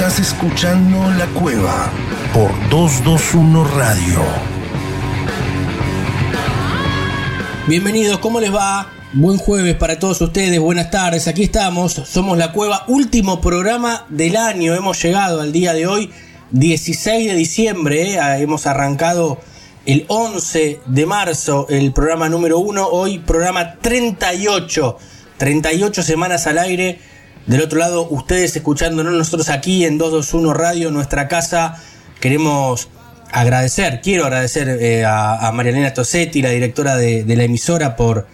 Estás escuchando La Cueva por 221 Radio. Bienvenidos, ¿cómo les va? Buen jueves para todos ustedes, buenas tardes, aquí estamos, somos La Cueva, último programa del año, hemos llegado al día de hoy, 16 de diciembre, eh, hemos arrancado el 11 de marzo el programa número 1, hoy programa 38, 38 semanas al aire, del otro lado ustedes escuchándonos, nosotros aquí en 221 Radio, nuestra casa, queremos agradecer, quiero agradecer eh, a, a Tosetti, la directora de, de la emisora, por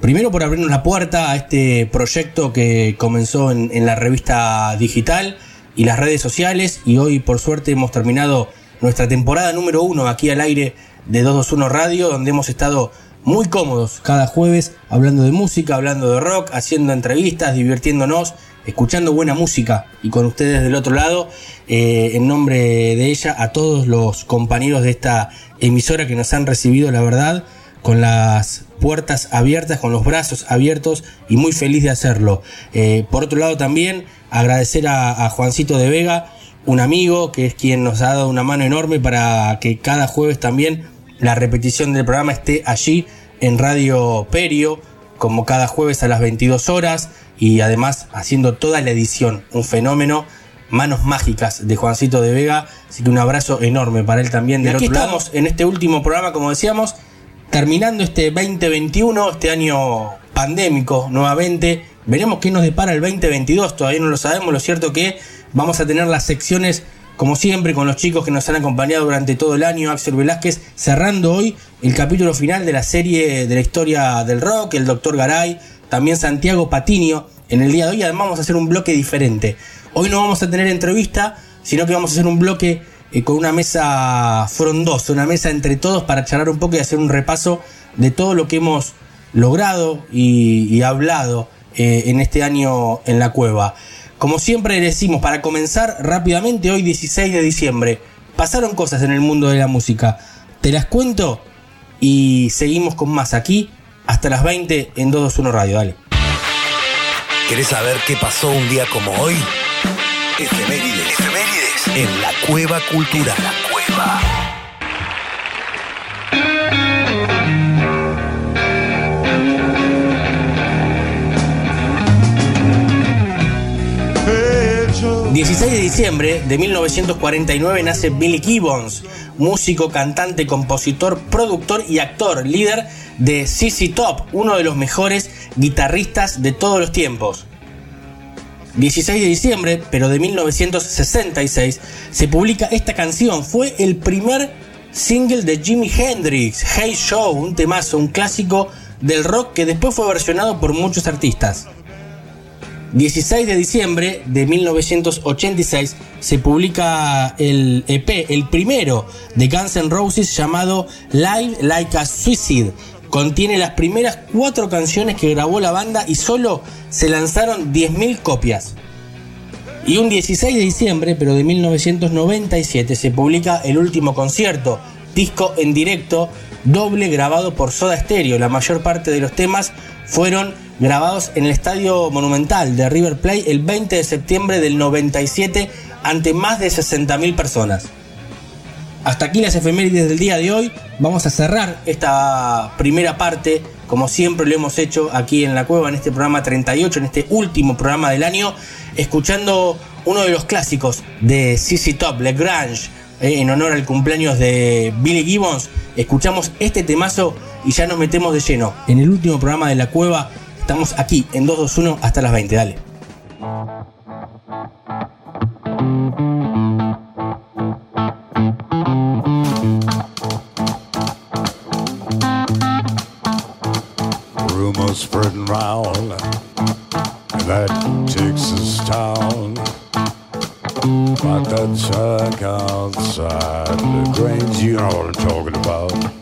primero por abrirnos la puerta a este proyecto que comenzó en, en la revista digital y las redes sociales y hoy por suerte hemos terminado nuestra temporada número uno aquí al aire de 221 Radio, donde hemos estado muy cómodos cada jueves hablando de música, hablando de rock, haciendo entrevistas, divirtiéndonos, escuchando buena música y con ustedes del otro lado, eh, en nombre de ella, a todos los compañeros de esta emisora que nos han recibido, la verdad, con las puertas abiertas, con los brazos abiertos y muy feliz de hacerlo. Eh, por otro lado también agradecer a, a Juancito de Vega, un amigo que es quien nos ha dado una mano enorme para que cada jueves también la repetición del programa esté allí en Radio Perio, como cada jueves a las 22 horas y además haciendo toda la edición, un fenómeno, manos mágicas de Juancito de Vega, así que un abrazo enorme para él también. De aquí estamos. En este último programa, como decíamos, terminando este 2021, este año pandémico nuevamente. Veremos qué nos depara el 2022, todavía no lo sabemos, lo cierto que vamos a tener las secciones como siempre, con los chicos que nos han acompañado durante todo el año, Axel Velázquez, cerrando hoy el capítulo final de la serie de la historia del rock, el Doctor Garay, también Santiago Patinio, en el día de hoy. Además, vamos a hacer un bloque diferente. Hoy no vamos a tener entrevista, sino que vamos a hacer un bloque eh, con una mesa frondosa, una mesa entre todos para charlar un poco y hacer un repaso de todo lo que hemos logrado y, y hablado eh, en este año en la cueva. Como siempre decimos, para comenzar rápidamente, hoy 16 de diciembre, pasaron cosas en el mundo de la música. Te las cuento y seguimos con más aquí hasta las 20 en 221 Radio. Dale. ¿Querés saber qué pasó un día como hoy? Efemérides. Efemérides. En la Cueva Cultural. La Cueva. 16 de diciembre de 1949 nace Billy Gibbons, músico, cantante, compositor, productor y actor, líder de CC Top, uno de los mejores guitarristas de todos los tiempos. 16 de diciembre, pero de 1966, se publica esta canción. Fue el primer single de Jimi Hendrix, Hey Show, un temazo, un clásico del rock que después fue versionado por muchos artistas. 16 de diciembre de 1986 se publica el EP, el primero de Guns N' Roses llamado Live Like a Suicide. Contiene las primeras cuatro canciones que grabó la banda y solo se lanzaron 10.000 copias. Y un 16 de diciembre, pero de 1997, se publica el último concierto, disco en directo, doble grabado por Soda Stereo. La mayor parte de los temas fueron grabados en el Estadio Monumental de River Plate el 20 de septiembre del 97 ante más de 60.000 personas. Hasta aquí las efemérides del día de hoy. Vamos a cerrar esta primera parte, como siempre lo hemos hecho aquí en la cueva, en este programa 38, en este último programa del año, escuchando uno de los clásicos de CC Top, Le Grange, eh, en honor al cumpleaños de Billy Gibbons. Escuchamos este temazo y ya nos metemos de lleno en el último programa de la cueva. Estamos aquí en 221 hasta las 20, dale. Rumors spreading round that Texas town. About that shack outside the Grange, you know what I'm talking about.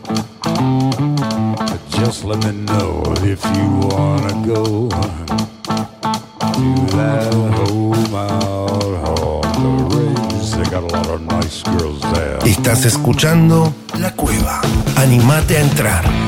Let me know if you wanna go home on. Estás escuchando La Cueva. Animate a entrar.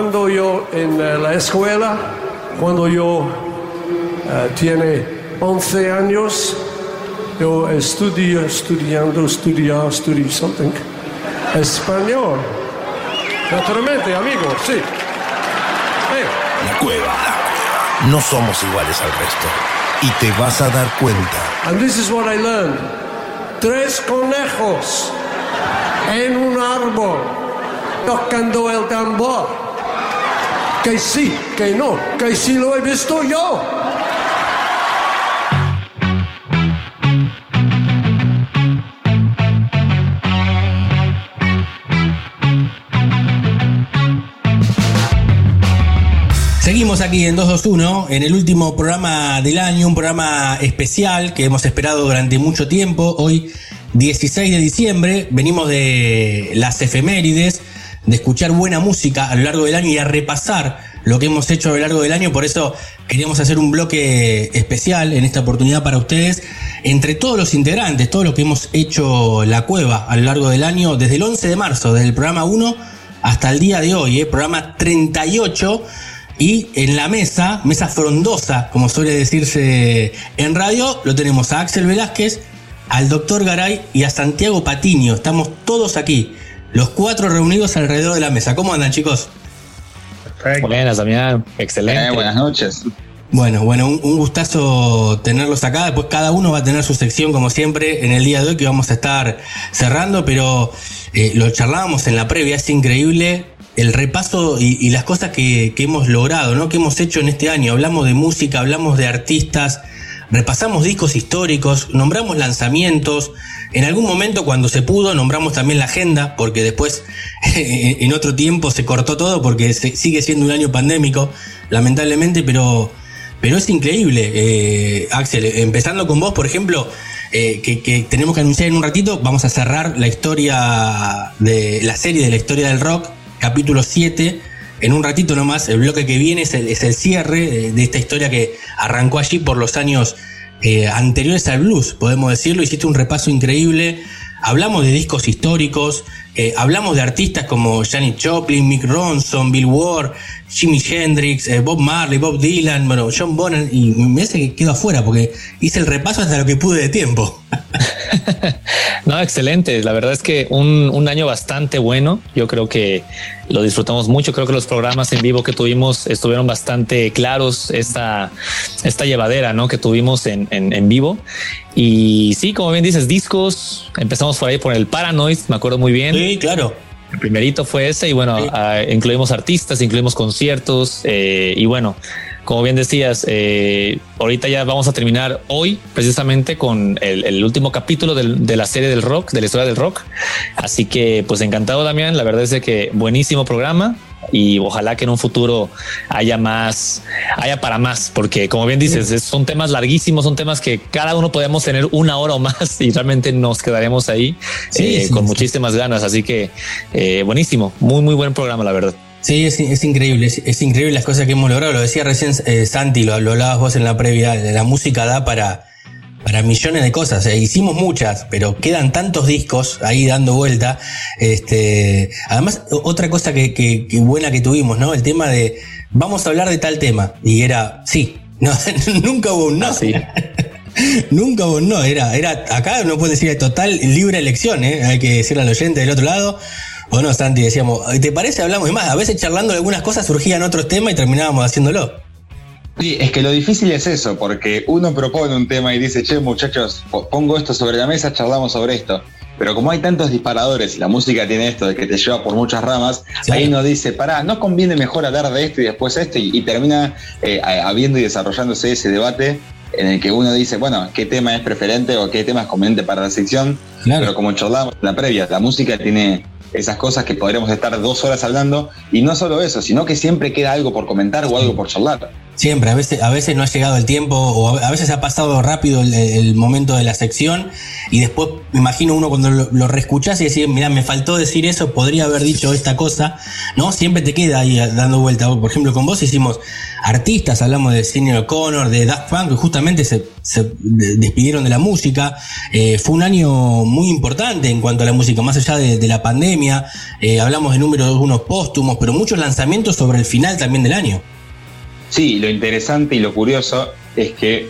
Cuando yo en eh, la escuela, cuando yo eh, tiene 11 años, yo estudio, estudiando, estudiar, estudiar something, español. Naturalmente, amigo, sí. La cueva, la cueva. No somos iguales al resto. Y te vas a dar cuenta. And this is what I learned. Tres conejos en un árbol tocando el tambor. Que sí, que no, que sí lo he visto yo. Seguimos aquí en 221, en el último programa del año, un programa especial que hemos esperado durante mucho tiempo. Hoy, 16 de diciembre, venimos de las efemérides, de escuchar buena música a lo largo del año y a repasar lo que hemos hecho a lo largo del año. Por eso queríamos hacer un bloque especial en esta oportunidad para ustedes, entre todos los integrantes, todo lo que hemos hecho la cueva a lo largo del año, desde el 11 de marzo, desde el programa 1 hasta el día de hoy, ¿eh? programa 38. Y en la mesa, mesa frondosa, como suele decirse en radio, lo tenemos a Axel Velázquez, al doctor Garay y a Santiago Patiño. Estamos todos aquí, los cuatro reunidos alrededor de la mesa. ¿Cómo andan, chicos? Buenas, Damián. Excelente. Eh, buenas noches. Bueno, bueno, un, un, gustazo tenerlos acá. Después cada uno va a tener su sección, como siempre, en el día de hoy que vamos a estar cerrando, pero eh, lo charlábamos en la previa, es increíble el repaso y, y las cosas que, que, hemos logrado, ¿no? Que hemos hecho en este año. Hablamos de música, hablamos de artistas, repasamos discos históricos, nombramos lanzamientos. En algún momento, cuando se pudo, nombramos también la agenda, porque después, en otro tiempo, se cortó todo porque sigue siendo un año pandémico, lamentablemente, pero pero es increíble, eh, Axel, empezando con vos, por ejemplo, eh, que, tenemos que anunciar en un ratito, vamos a cerrar la historia de la serie de la historia del rock, capítulo 7. En un ratito nomás, el bloque que viene es el, es el cierre de esta historia que arrancó allí por los años eh, anteriores al blues, podemos decirlo. Hiciste un repaso increíble. Hablamos de discos históricos, eh, hablamos de artistas como Janis Joplin, Mick Ronson, Bill Ward, Jimi Hendrix, eh, Bob Marley, Bob Dylan, bueno, John Bonham, y me hace que quedo afuera porque hice el repaso hasta lo que pude de tiempo. no, excelente. La verdad es que un, un, año bastante bueno. Yo creo que lo disfrutamos mucho. Creo que los programas en vivo que tuvimos estuvieron bastante claros. Esta, esta llevadera ¿no? que tuvimos en, en, en vivo. Y sí, como bien dices, discos. Empezamos por ahí por el Paranoid, me acuerdo muy bien. Sí, claro. El primerito fue ese y bueno, sí. uh, incluimos artistas, incluimos conciertos eh, y bueno, como bien decías, eh, ahorita ya vamos a terminar hoy precisamente con el, el último capítulo del, de la serie del rock, de la historia del rock. Así que pues encantado Damián, la verdad es de que buenísimo programa y ojalá que en un futuro haya más, haya para más, porque como bien dices, es, son temas larguísimos, son temas que cada uno podemos tener una hora o más y realmente nos quedaremos ahí sí, eh, sí, con sí. muchísimas ganas. Así que eh, buenísimo, muy, muy buen programa, la verdad. Sí, es, es increíble, es, es, increíble las cosas que hemos logrado. Lo decía recién eh, Santi, lo, lo, hablabas vos en la previa, la música da para, para millones de cosas. Eh, hicimos muchas, pero quedan tantos discos ahí dando vuelta. Este, además, otra cosa que, que, que, buena que tuvimos, ¿no? El tema de vamos a hablar de tal tema. Y era, sí, no, nunca hubo un no. Ah, sí. nunca hubo un no. Era, era, acá no puedes decir total libre elección, ¿eh? Hay que decirle al oyente del otro lado. O no, Santi, decíamos, ¿te parece? Hablamos y más. A veces charlando de algunas cosas surgían otros temas y terminábamos haciéndolo. Sí, es que lo difícil es eso, porque uno propone un tema y dice, che, muchachos, pongo esto sobre la mesa, charlamos sobre esto. Pero como hay tantos disparadores y la música tiene esto de que te lleva por muchas ramas, sí. ahí uno dice, pará, ¿no conviene mejor hablar de esto y después esto? Y, y termina eh, habiendo y desarrollándose ese debate en el que uno dice, bueno, qué tema es preferente o qué tema es conveniente para la sección. Claro. Pero como charlamos en la previa, la música tiene esas cosas que podremos estar dos horas hablando y no solo eso, sino que siempre queda algo por comentar o algo por charlar. Siempre, a veces, a veces no ha llegado el tiempo o a veces ha pasado rápido el, momento de la sección y después me imagino uno cuando lo, lo reescuchás y decís, mira, me faltó decir eso, podría haber dicho esta cosa, ¿no? Siempre te queda ahí dando vuelta. Por ejemplo, con vos hicimos artistas, hablamos de Sidney O'Connor, de Daft Punk, que justamente se, despidieron de la música. Eh, fue un año muy importante en cuanto a la música, más allá de, de la pandemia. Eh, hablamos de números unos póstumos, pero muchos lanzamientos sobre el final también del año. Sí, lo interesante y lo curioso es que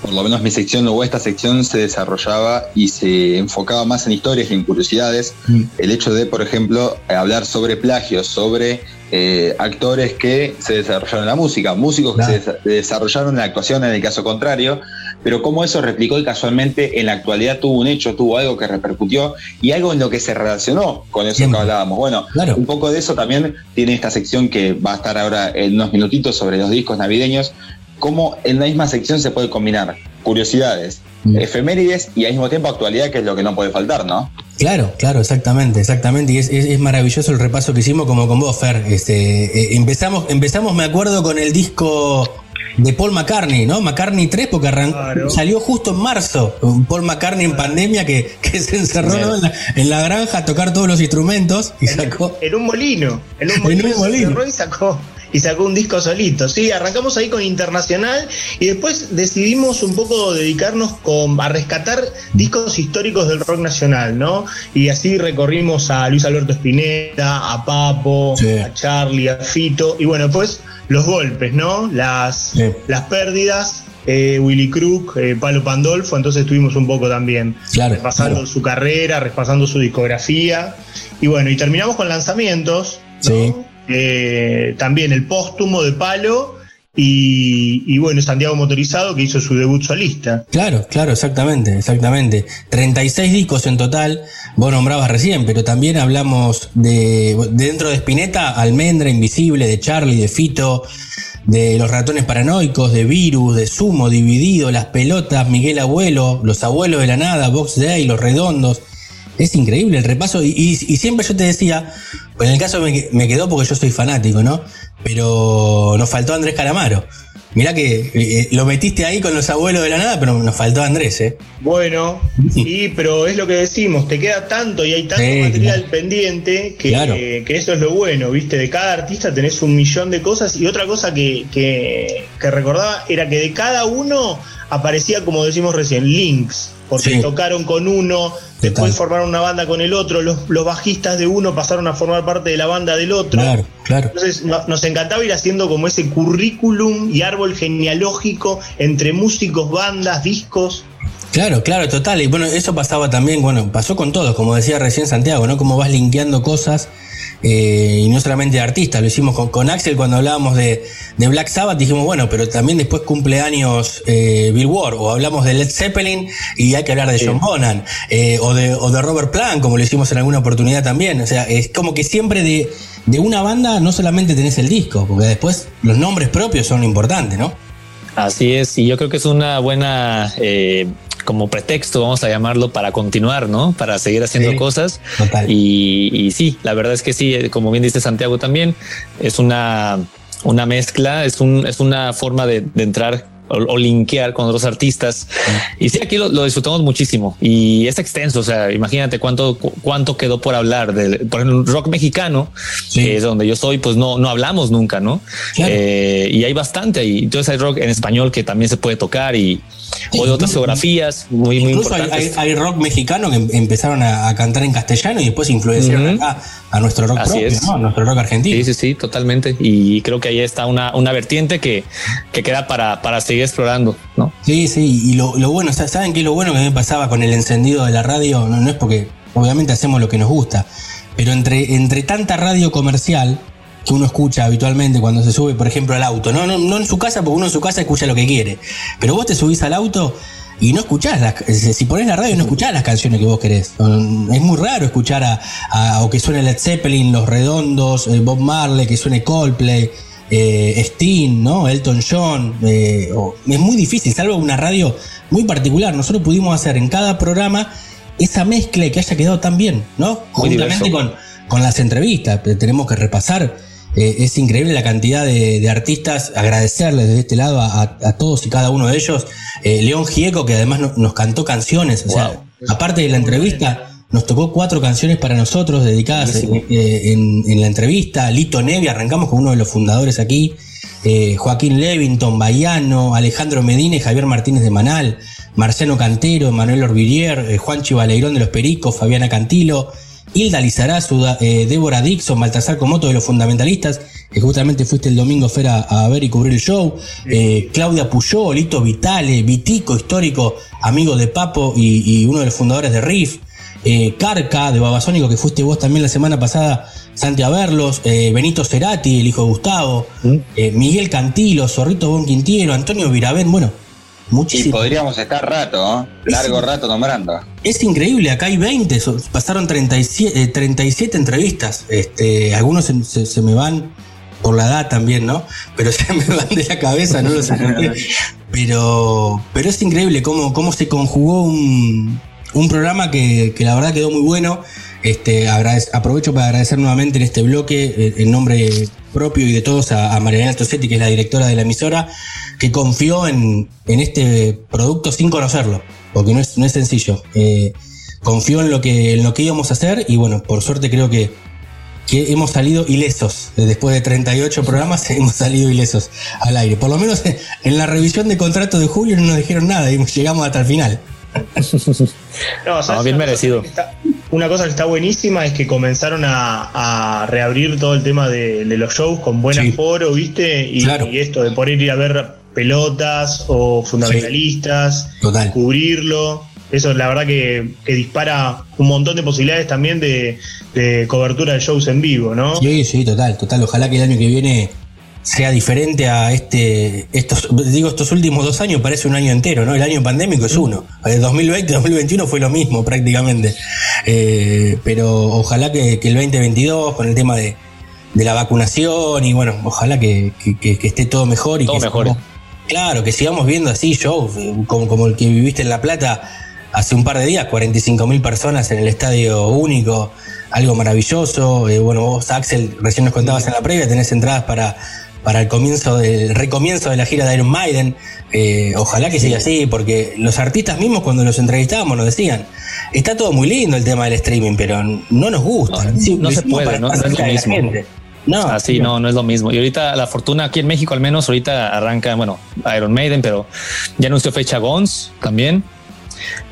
por lo menos mi sección o esta sección se desarrollaba y se enfocaba más en historias y en curiosidades. Mm. El hecho de, por ejemplo, hablar sobre plagios, sobre eh, actores que se desarrollaron en la música, músicos claro. que se desarrollaron en la actuación en el caso contrario, pero cómo eso replicó y casualmente en la actualidad tuvo un hecho, tuvo algo que repercutió y algo en lo que se relacionó con eso Siempre. que hablábamos. Bueno, claro. un poco de eso también tiene esta sección que va a estar ahora en unos minutitos sobre los discos navideños, cómo en la misma sección se puede combinar curiosidades, mm. efemérides y al mismo tiempo actualidad, que es lo que no puede faltar, ¿no? Claro, claro, exactamente, exactamente. Y es, es, es maravilloso el repaso que hicimos como con vos, Fer. Este, eh, empezamos, empezamos, me acuerdo, con el disco de Paul McCartney, ¿no? McCartney 3, porque claro. salió justo en marzo. Paul McCartney en pandemia que, que se encerró ¿no? en, la, en, la, granja a tocar todos los instrumentos y en, sacó. En un molino. En un molino. En un molino. y sacó y sacó un disco solito. Sí, arrancamos ahí con Internacional y después decidimos un poco dedicarnos con, a rescatar discos históricos del rock nacional, ¿no? Y así recorrimos a Luis Alberto Spinetta, a Papo, a Charlie, a Fito, y bueno, pues los golpes, ¿no? Las, las pérdidas eh, Willy Crook, eh, Palo Pandolfo, entonces estuvimos un poco también repasando su carrera, repasando su discografía. Y bueno, y terminamos con lanzamientos. Eh, también el póstumo de Palo. Y, bueno, Santiago Motorizado que hizo su debut solista. Claro, claro, exactamente, exactamente. 36 discos en total, vos nombrabas recién, pero también hablamos de, dentro de Spinetta, Almendra, Invisible, de Charlie, de Fito, de los ratones paranoicos, de Virus, de Sumo, Dividido, Las Pelotas, Miguel Abuelo, Los Abuelos de la Nada, Box Day, Los Redondos. Es increíble el repaso y, siempre yo te decía, pues en el caso me, me, quedó porque yo soy fanático, ¿no? Pero nos faltó Andrés Calamaro. Mirá que eh, lo metiste ahí con los abuelos de la nada, pero nos faltó Andrés, ¿eh? Bueno, sí, pero es lo que decimos, te queda tanto y hay tanto material pendiente que, que, eso es lo bueno, ¿viste? De cada artista tenés un millón de cosas y otra cosa que, que, que recordaba era que de cada uno aparecía, como decimos recién, links porque tocaron con uno, después formaron una banda con el otro, los, bajistas de uno pasaron a formar parte de la banda del otro. Claro, claro. Entonces nos encantaba ir haciendo como ese currículum y árbol genealógico entre músicos, bandas, discos. Claro, claro, total. Y bueno, eso pasaba también, bueno, pasó con todos, como decía recién Santiago, ¿no? Como vas linkeando cosas eh, y no solamente de artistas, lo hicimos con, Axel cuando hablábamos de, Black Sabbath, dijimos, bueno, pero también después cumple años eh, Bill Ward, o hablamos de Led Zeppelin y hay que hablar de John Bonham, eh, o, de, o de Robert Plant, como lo hicimos en alguna oportunidad también. O sea, es como que siempre de, de una banda no solamente tenés el disco, porque después los nombres propios son importantes, ¿no? Así es, y yo creo que es una buena como pretexto, vamos a llamarlo, para continuar, ¿no? Para seguir haciendo cosas. Y, sí, la verdad es que sí, como bien dice Santiago también, es una, una mezcla, es, un, es una forma de, de entrar o, linkear con otros artistas. Y sí, aquí lo, disfrutamos muchísimo y es extenso. O sea, imagínate cuánto, cuánto quedó por hablar del por ejemplo, rock mexicano, que es donde yo soy, pues no, no hablamos nunca, no? Eh, y hay bastante ahí. Entonces hay rock en español que también se puede tocar y o de otras geografías muy, muy importantes. Hay, rock mexicano que em, empezaron a, cantar en castellano y después influenciaron a nuestro rock propio, ¿no? nuestro rock argentino. Sí, sí, sí, totalmente. Y creo que ahí está una, una vertiente que, que queda para, para seguir explorando, ¿no? Sí, sí, y lo, bueno, ¿saben qué? Lo bueno que me pasaba con el encendido de la radio, no, es porque obviamente hacemos lo que nos gusta, pero entre, entre tanta radio comercial que uno escucha habitualmente cuando se sube, por ejemplo, al auto, no, en su casa, porque uno en su casa escucha lo que quiere, pero vos te subís al auto y no escuchás las, si pones la radio no escuchás las canciones que vos querés. Es muy raro escuchar a, o que suene Led Zeppelin, Los Redondos, eh, Bob Marley, que suene Coldplay, eh, Sting, ¿no? Elton John. Eh, es muy difícil, salvo una radio muy particular. Nosotros pudimos hacer en cada programa esa mezcla que haya quedado tan bien, ¿no? Juntamente con, con las entrevistas. Tenemos que repasar eh, es increíble la cantidad de, artistas, agradecerles de este lado a, todos y cada uno de ellos. Eh, León Gieco, que además nos cantó canciones, o sea, aparte de la entrevista, nos tocó cuatro canciones para nosotros dedicadas eh, en, la entrevista. Lito Nevi, arrancamos con uno de los fundadores aquí. Joaquín Levington, Bayano, Alejandro Medina y Javier Martínez de Manal, Marciano Cantero, Manuel Orvillier, Juan Chivaleirón de los Pericos, Fabiana Cantilo, Hilda Lizarazu, eh, Débora Dixon, Baltasar Comoto de los fundamentalistas, que justamente fuiste el domingo Fer a, ver y cubrir el show, eh, Claudia Puyó, Lito Vitale, Vitico, histórico, amigo de Papo y, uno de los fundadores de Riff, eh, Carca de Babasónico, que fuiste vos también la semana pasada, Santi Averlos, Benito Cerati, el hijo de Gustavo, mm. Miguel Cantilo, Zorrito Bon Quintiero, Antonio Virabén, bueno, Muchísimo. Y podríamos estar rato, largo rato nombrando. Es increíble, acá hay 20, pasaron 37, 37 eh, entrevistas. Este, algunos se, me van por la edad también, ¿no? Pero se me van de la cabeza, no lo sé. pero, pero es increíble cómo, cómo se conjugó un, programa que, la verdad quedó muy bueno. Este, aprovecho para agradecer nuevamente en este bloque, eh, en nombre propio y de todos, a, a Mariana Tosetti, que es la directora de la emisora que confió en, este producto sin conocerlo, porque no es, no es sencillo. Eh, confió en lo, que, en lo que íbamos a hacer y bueno, por suerte creo que, que hemos salido ilesos. Después de 38 programas hemos salido ilesos al aire. Por lo menos en la revisión de contrato de julio no nos dijeron nada y llegamos hasta el final. No, bien merecido. una cosa que está buenísima es que comenzaron a, reabrir todo el tema de, los shows con buen aforo, ¿viste? Y, esto de poder ir a ver pelotas o fundamentalistas, cubrirlo. Eso la verdad que, dispara un montón de posibilidades también de, de, cobertura de shows en vivo, ¿no? Sí, sí, total, total. Ojalá que el año que viene sea diferente a este, estos, digo, estos últimos dos años parece un año entero, ¿no? El año pandémico es uno. El 2020, 2021 fue lo mismo prácticamente. Eh, pero ojalá que, el 2022, con el tema de, la vacunación y bueno, ojalá que, esté todo mejor y todo que mejor. claro, que sigamos viendo así shows como, como el que viviste en La Plata hace un par de días, 45 mil personas en el estadio único, algo maravilloso. Eh, bueno, vos, Axel, recién nos contabas en la previa, tenés entradas para para el comienzo del recomienzo de la gira de Iron Maiden. Eh, ojalá que siga así, porque los artistas mismos cuando los entrevistábamos nos decían, está todo muy lindo el tema del streaming, pero no nos gusta. No, se puede, no, es lo mismo. No, así no, no es lo mismo. Y ahorita la fortuna aquí en México al menos ahorita arranca, bueno, Iron Maiden, pero ya anunció fecha Gons también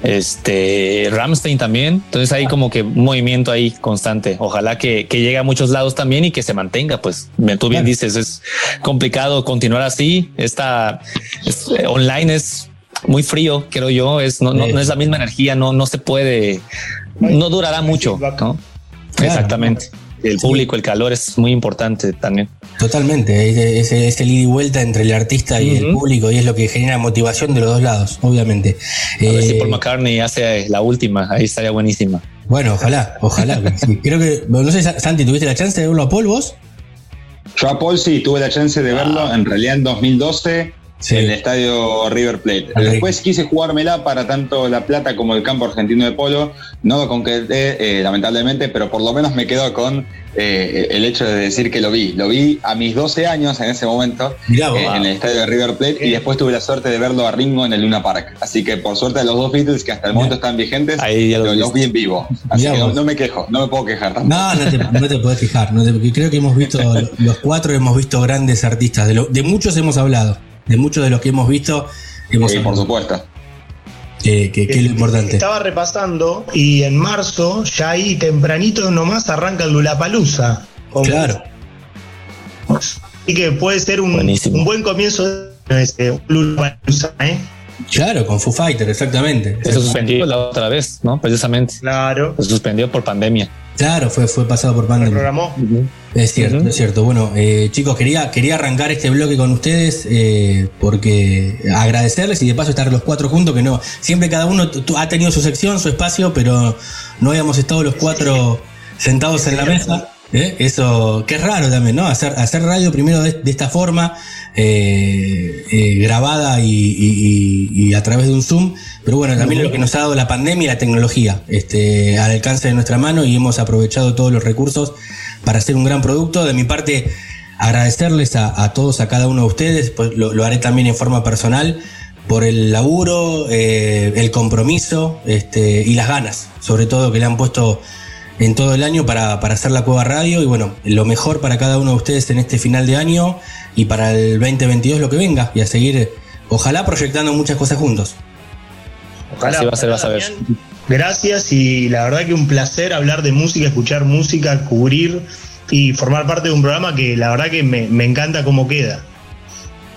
este Ramstein también. Entonces hay como que un movimiento ahí constante. Ojalá que, llegue a muchos lados también y que se mantenga. Pues tú bien dices, es complicado continuar así. Esta eh, online es muy frío, creo yo. Es no, no, es la misma energía, no, no se puede, no durará mucho. Exactamente el público, el calor es muy importante también. Totalmente, es, el ida y vuelta entre el artista y el público y es lo que genera motivación de los dos lados, obviamente. A ver si eh, Paul McCartney hace la última, ahí estaría buenísima. Bueno, ojalá, ojalá. Creo que, no sé, Santi, ¿tuviste la chance de verlo a Paul vos? Yo a Paul sí, tuve la chance de verlo, ah. en realidad en 2012 en el estadio River Plate. Después quise jugármela para tanto La Plata como el campo argentino de polo. No lo concreté, eh, lamentablemente, pero por lo menos me quedo con eh, el hecho de decir que lo vi. Lo vi a mis 12 años en ese momento eh, en el estadio de River Plate y después tuve la suerte de verlo a Ringo en el Luna Park. Así que por suerte los dos Beatles que hasta el momento están vigentes, los vi en vivo. Así que no, me quejo, no me puedo quejar. No, no te, no te puedes quejar. porque creo que hemos visto, los cuatro hemos visto grandes artistas. De, de muchos hemos hablado de muchos de los que hemos visto. Hemos sí, por supuesto. que, es lo importante. Estaba repasando y en marzo, ya ahí tempranito nomás arranca el Lulapalooza. Claro. Así que puede ser un, un buen comienzo de este Lulapalooza, ¿eh? Claro, con Foo Fighter, exactamente. Se suspendió la otra vez, ¿no? Precisamente. Claro. Se suspendió por pandemia. Claro, fue, fue pasado por pandemia. programó. Es cierto, es cierto. Bueno, eh, chicos, quería, quería arrancar este bloque con ustedes eh, porque agradecerles y de paso estar los cuatro juntos, que no, siempre cada uno ha tenido su sección, su espacio, pero no habíamos estado los cuatro sentados en la mesa. ¿eh? Eso, que es raro también, ¿no? Hacer, hacer radio primero de, esta forma, grabada y, a través de un Zoom, pero bueno, también lo que nos ha dado la pandemia y la tecnología, este, al alcance de nuestra mano y hemos aprovechado todos los recursos para hacer un gran producto. De mi parte, agradecerles a, todos, a cada uno de ustedes, pues lo, haré también en forma personal, por el laburo, eh, el compromiso este, y las ganas, sobre todo que le han puesto en todo el año para, hacer la Cueva Radio y bueno, lo mejor para cada uno de ustedes en este final de año y para el 2022 lo que venga y a seguir, ojalá proyectando muchas cosas juntos. Ojalá. va a ser, vas a ver. Gracias y la verdad que un placer hablar de música, escuchar música, cubrir y formar parte de un programa que la verdad que me, me encanta cómo queda.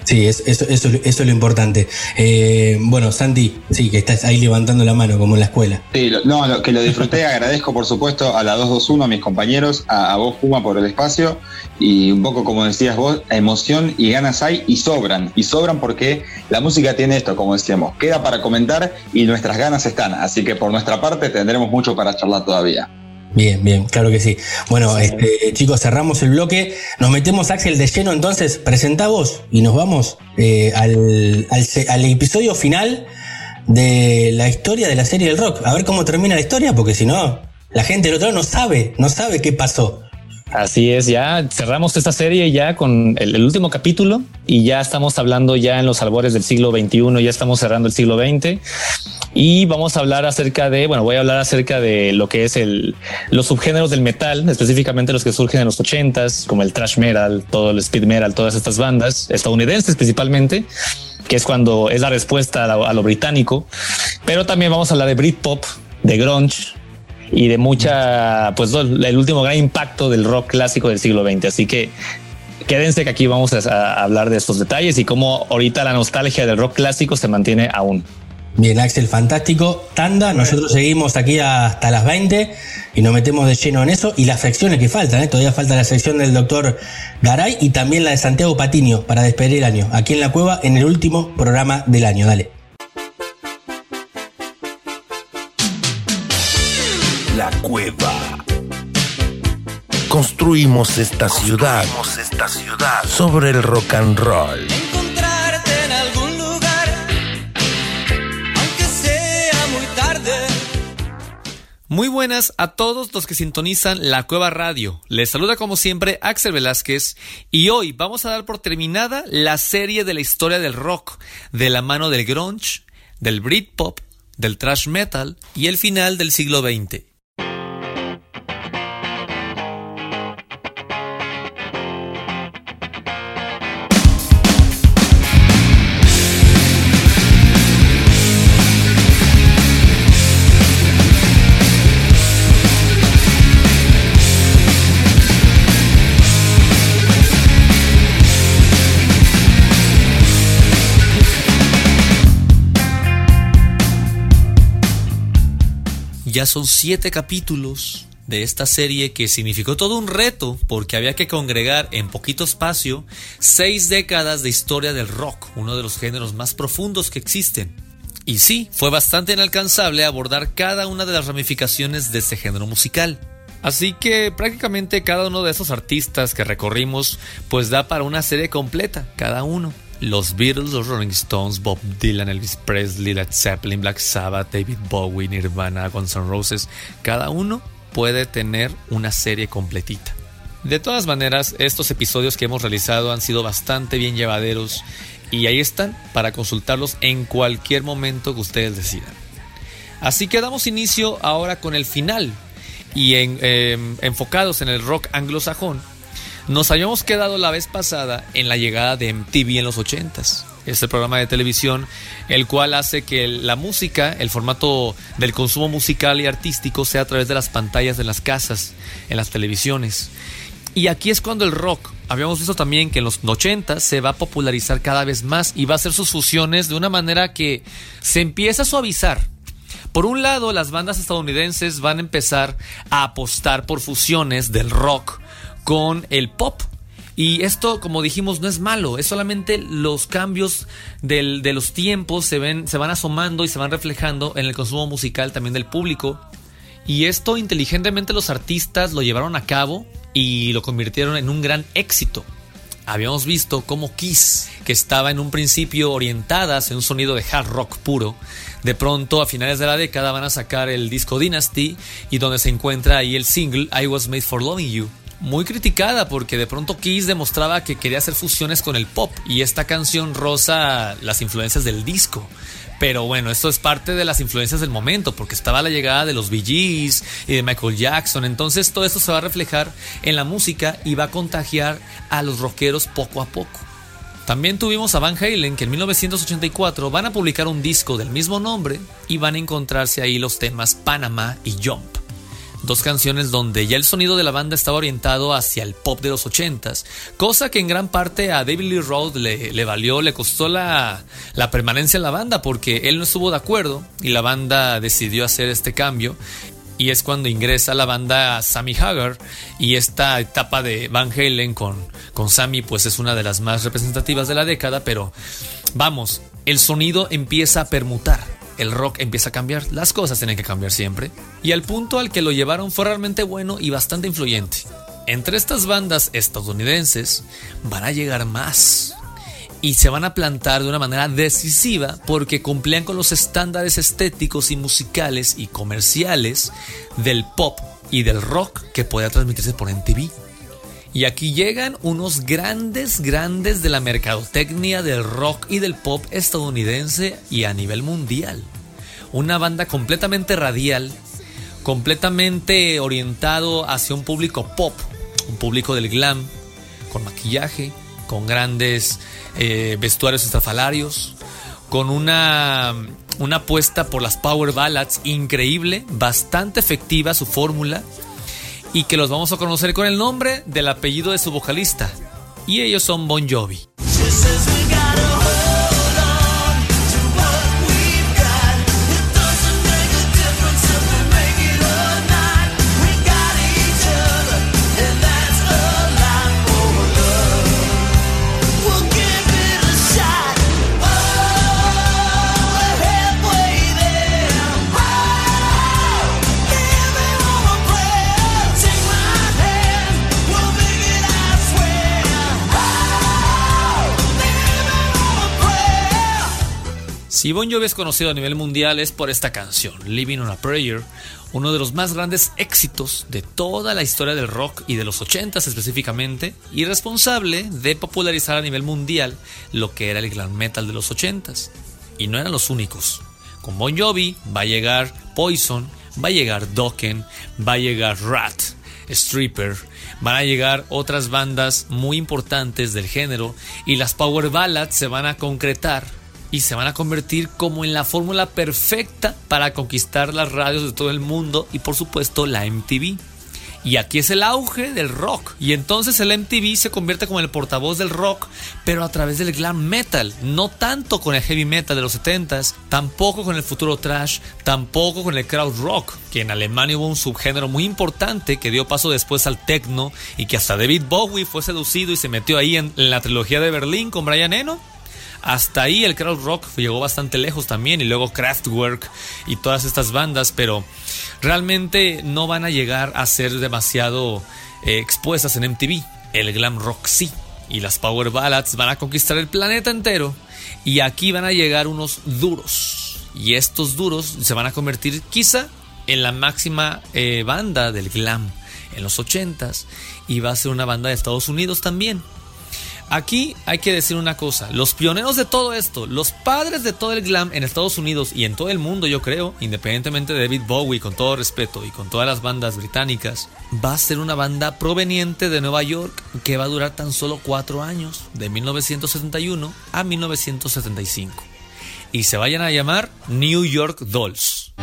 Sí, eso, eso, eso, es lo importante. Eh, bueno, Santi, sí, que estás ahí levantando la mano como en la escuela. Sí, no, que lo disfruté, agradezco por supuesto a la 221, a mis compañeros, a, vos, Puma, por el espacio y un poco como decías vos, emoción y ganas hay y sobran, y sobran porque la música tiene esto, como decíamos, queda para comentar y nuestras ganas están, así que por nuestra parte tendremos mucho para charlar todavía. Bien, bien, claro que sí. Bueno, este, chicos, cerramos el bloque. Nos metemos, Axel, de lleno. Entonces, presenta vos y nos vamos eh, al, al, episodio final de la historia de la serie del rock. A ver cómo termina la historia, porque si no, la gente del otro lado no sabe, no sabe qué pasó. Así es, ya cerramos esta serie ya con el, el, último capítulo y ya estamos hablando ya en los albores del siglo XXI, ya estamos cerrando el siglo XX y vamos a hablar acerca de, bueno, voy a hablar acerca de lo que es el, los subgéneros del metal, específicamente los que surgen en los ochentas, como el thrash metal, todo el speed metal, todas estas bandas estadounidenses principalmente que es cuando es la respuesta a lo, a lo británico, pero también vamos a hablar de Britpop, de grunge, y de mucha, pues el último gran impacto del rock clásico del siglo XX. Así que quédense que aquí vamos a, hablar de estos detalles y cómo ahorita la nostalgia del rock clásico se mantiene aún. Bien, Axel, fantástico. Tanda, nosotros seguimos aquí hasta las 20 y nos metemos de lleno en eso y las secciones que faltan. ¿eh? Todavía falta la sección del doctor Garay y también la de Santiago Patiño para despedir el año. Aquí en la cueva, en el último programa del año. Dale. La cueva. Construimos esta ciudad, esta ciudad sobre el rock and roll. Encontrarte en algún lugar, aunque sea muy tarde. Muy buenas a todos los que sintonizan La Cueva Radio. Les saluda como siempre Axel Velázquez y hoy vamos a dar por terminada la serie de la historia del rock, de la mano del grunge, del Britpop, del thrash metal y el final del siglo XX. Ya son siete capítulos de esta serie que significó todo un reto porque había que congregar en poquito espacio seis décadas de historia del rock, uno de los géneros más profundos que existen. Y sí, fue bastante inalcanzable abordar cada una de las ramificaciones de este género musical. Así que prácticamente cada uno de esos artistas que recorrimos pues da para una serie completa, cada uno los Beatles, los Rolling Stones, Bob Dylan, Elvis Presley, Led Zeppelin, Black Sabbath, David Bowie, Nirvana, Guns N' Roses, cada uno puede tener una serie completita. De todas maneras, estos episodios que hemos realizado han sido bastante bien llevaderos y ahí están para consultarlos en cualquier momento que ustedes decidan. Así que damos inicio ahora con el final y eh, enfocados en el rock anglosajón nos habíamos quedado la vez pasada en la llegada de MTV en los 80s. Este programa de televisión, el cual hace que la música, el formato del consumo musical y artístico sea a través de las pantallas de las casas, en las televisiones. Y aquí es cuando el rock, habíamos visto también que en los 80 se va a popularizar cada vez más y va a hacer sus fusiones de una manera que se empieza a suavizar. Por un lado, las bandas estadounidenses van a empezar a apostar por fusiones del rock con el pop. Y esto, como dijimos, no es malo, es solamente los cambios del, de los tiempos se, ven, se van asomando y se van reflejando en el consumo musical también del público. Y esto inteligentemente los artistas lo llevaron a cabo y lo convirtieron en un gran éxito. Habíamos visto cómo Kiss, que estaba en un principio orientada hacia un sonido de hard rock puro, de pronto a finales de la década van a sacar el disco Dynasty y donde se encuentra ahí el single I Was Made for Loving You, muy criticada porque de pronto Kiss demostraba que quería hacer fusiones con el pop y esta canción rosa las influencias del disco. Pero bueno, esto es parte de las influencias del momento, porque estaba la llegada de los Bee Gees y de Michael Jackson. Entonces todo esto se va a reflejar en la música y va a contagiar a los rockeros poco a poco. También tuvimos a Van Halen que en 1984 van a publicar un disco del mismo nombre y van a encontrarse ahí los temas Panama y Jump dos canciones donde ya el sonido de la banda estaba orientado hacia el pop de los ochentas, cosa que en gran parte a David Lee Roth le, valió, le costó la, la, permanencia en la banda porque él no estuvo de acuerdo y la banda decidió hacer este cambio. Y es cuando ingresa la banda Sammy Hagar y esta etapa de Van Halen con, con Sammy pues es una de las más representativas de la década, pero vamos, el sonido empieza a permutar el rock empieza a cambiar, las cosas tienen que cambiar siempre, y el punto al que lo llevaron fue realmente bueno y bastante influyente. Entre estas bandas estadounidenses van a llegar más y se van a plantar de una manera decisiva porque cumplían con los estándares estéticos y musicales y comerciales del pop y del rock que podía transmitirse por MTV. Y aquí llegan unos grandes, grandes de la mercadotecnia del rock y del pop estadounidense y a nivel mundial. Una banda completamente radial, completamente orientado hacia un público pop, un público del glam, con maquillaje, con grandes eh, vestuarios estrafalarios, con una, una apuesta por las power ballads increíble, bastante efectiva su fórmula y que los vamos a conocer con el nombre del apellido de su vocalista. Y ellos son Bon Jovi. Si Bon Jovi es conocido a nivel mundial es por esta canción, Living on a Prayer, uno de los más grandes éxitos de toda la historia del rock y de los 80s específicamente, y responsable de popularizar a nivel mundial lo que era el glam metal de los 80s. Y no eran los únicos. Con Bon Jovi va a llegar Poison, va a llegar Dokken, va a llegar Rat, Stripper, van a llegar otras bandas muy importantes del género y las power ballads se van a concretar y se van a convertir como en la fórmula perfecta para conquistar las radios de todo el mundo y por supuesto la MTV. Y aquí es el auge del rock. Y entonces el MTV se convierte como el portavoz del rock, pero a través del glam metal. No tanto con el heavy metal de los 70s, tampoco con el futuro trash, tampoco con el crowd rock, que en Alemania hubo un subgénero muy importante que dio paso después al techno y que hasta David Bowie fue seducido y se metió ahí en, la trilogía de Berlín con Brian Eno. Hasta ahí el crowd rock llegó bastante lejos también y luego Kraftwerk y todas estas bandas, pero realmente no van a llegar a ser demasiado eh, expuestas en MTV. El glam rock sí y las power ballads van a conquistar el planeta entero y aquí van a llegar unos duros y estos duros se van a convertir quizá en la máxima eh, banda del glam en los 80s y va a ser una banda de Estados Unidos también. Aquí hay que decir una cosa, los pioneros de todo esto, los padres de todo el glam en Estados Unidos y en todo el mundo yo creo, independientemente de David Bowie con todo respeto y con todas las bandas británicas, va a ser una banda proveniente de Nueva York que va a durar tan solo cuatro años, de 1971 a 1975. Y se vayan a llamar New York Dolls.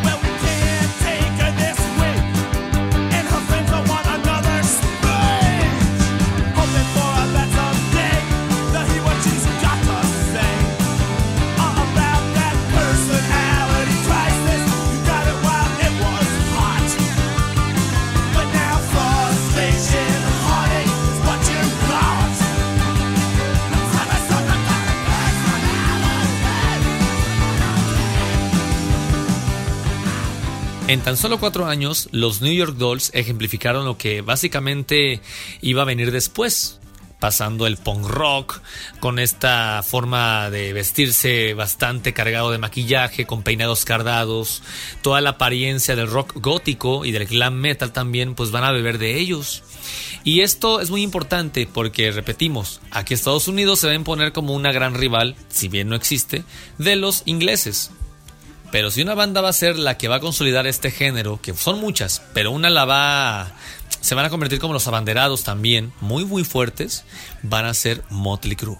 En tan solo cuatro años, los New York Dolls ejemplificaron lo que básicamente iba a venir después, pasando el punk rock, con esta forma de vestirse bastante cargado de maquillaje, con peinados cardados, toda la apariencia del rock gótico y del glam metal también, pues van a beber de ellos. Y esto es muy importante porque, repetimos, aquí Estados Unidos se va a como una gran rival, si bien no existe, de los ingleses. Pero si una banda va a ser la que va a consolidar este género, que son muchas, pero una la va se van a convertir como los abanderados también, muy muy fuertes, van a ser Motley Crue.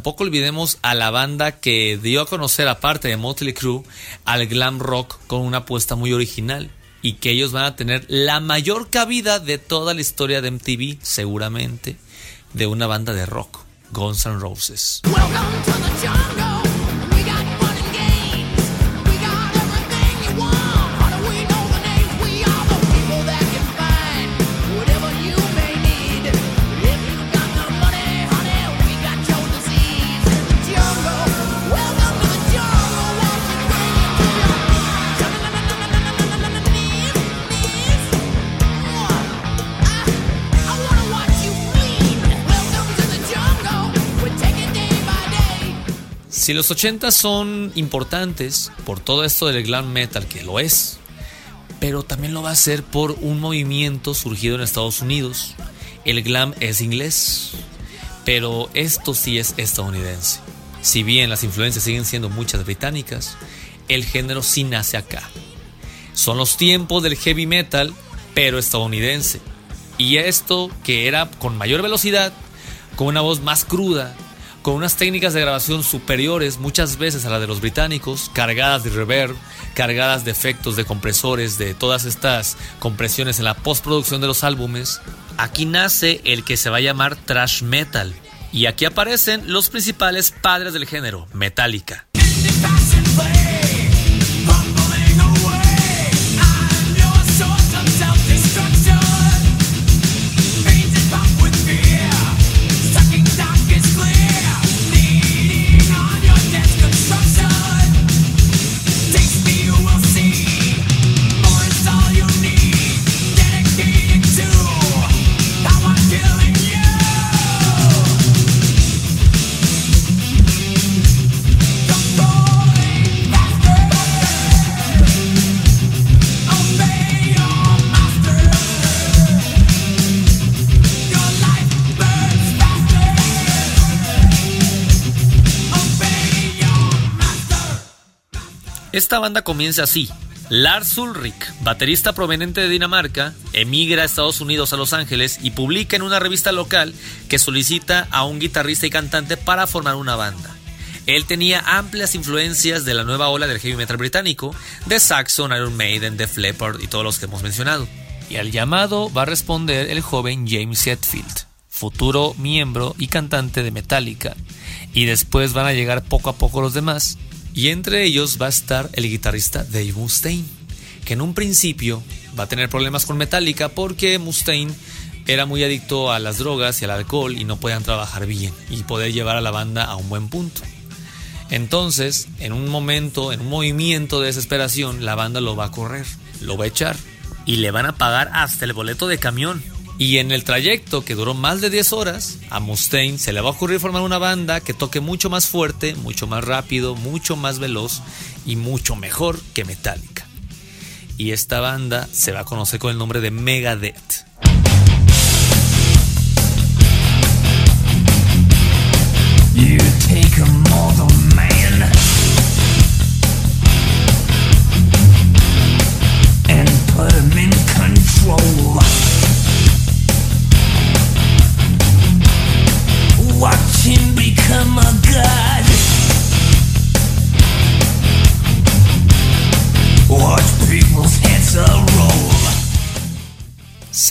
Tampoco olvidemos a la banda que dio a conocer, aparte de Motley Crue, al glam rock con una apuesta muy original. Y que ellos van a tener la mayor cabida de toda la historia de MTV, seguramente, de una banda de rock, Guns N' Roses. Si los 80 son importantes por todo esto del glam metal, que lo es, pero también lo va a ser por un movimiento surgido en Estados Unidos. El glam es inglés, pero esto sí es estadounidense. Si bien las influencias siguen siendo muchas británicas, el género sí nace acá. Son los tiempos del heavy metal, pero estadounidense. Y esto que era con mayor velocidad, con una voz más cruda, con unas técnicas de grabación superiores muchas veces a la de los británicos, cargadas de reverb, cargadas de efectos de compresores, de todas estas compresiones en la postproducción de los álbumes, aquí nace el que se va a llamar thrash metal. Y aquí aparecen los principales padres del género, Metallica. Esta banda comienza así. Lars Ulrich, baterista proveniente de Dinamarca, emigra a Estados Unidos a Los Ángeles y publica en una revista local que solicita a un guitarrista y cantante para formar una banda. Él tenía amplias influencias de la nueva ola del heavy metal británico, de Saxon, Iron Maiden, Def Leppard y todos los que hemos mencionado. Y al llamado va a responder el joven James Hetfield, futuro miembro y cantante de Metallica. Y después van a llegar poco a poco los demás, y entre ellos va a estar el guitarrista Dave Mustaine, que en un principio va a tener problemas con Metallica porque Mustaine era muy adicto a las drogas y al alcohol y no podían trabajar bien y poder llevar a la banda a un buen punto. Entonces, en un momento, en un movimiento de desesperación, la banda lo va a correr, lo va a echar y le van a pagar hasta el boleto de camión y en el trayecto, que duró más de 10 horas, a Mustaine se le va a ocurrir formar una banda que toque mucho más fuerte, mucho más rápido, mucho más veloz y mucho mejor que Metallica. Y esta banda se va a conocer con el nombre de Megadeth.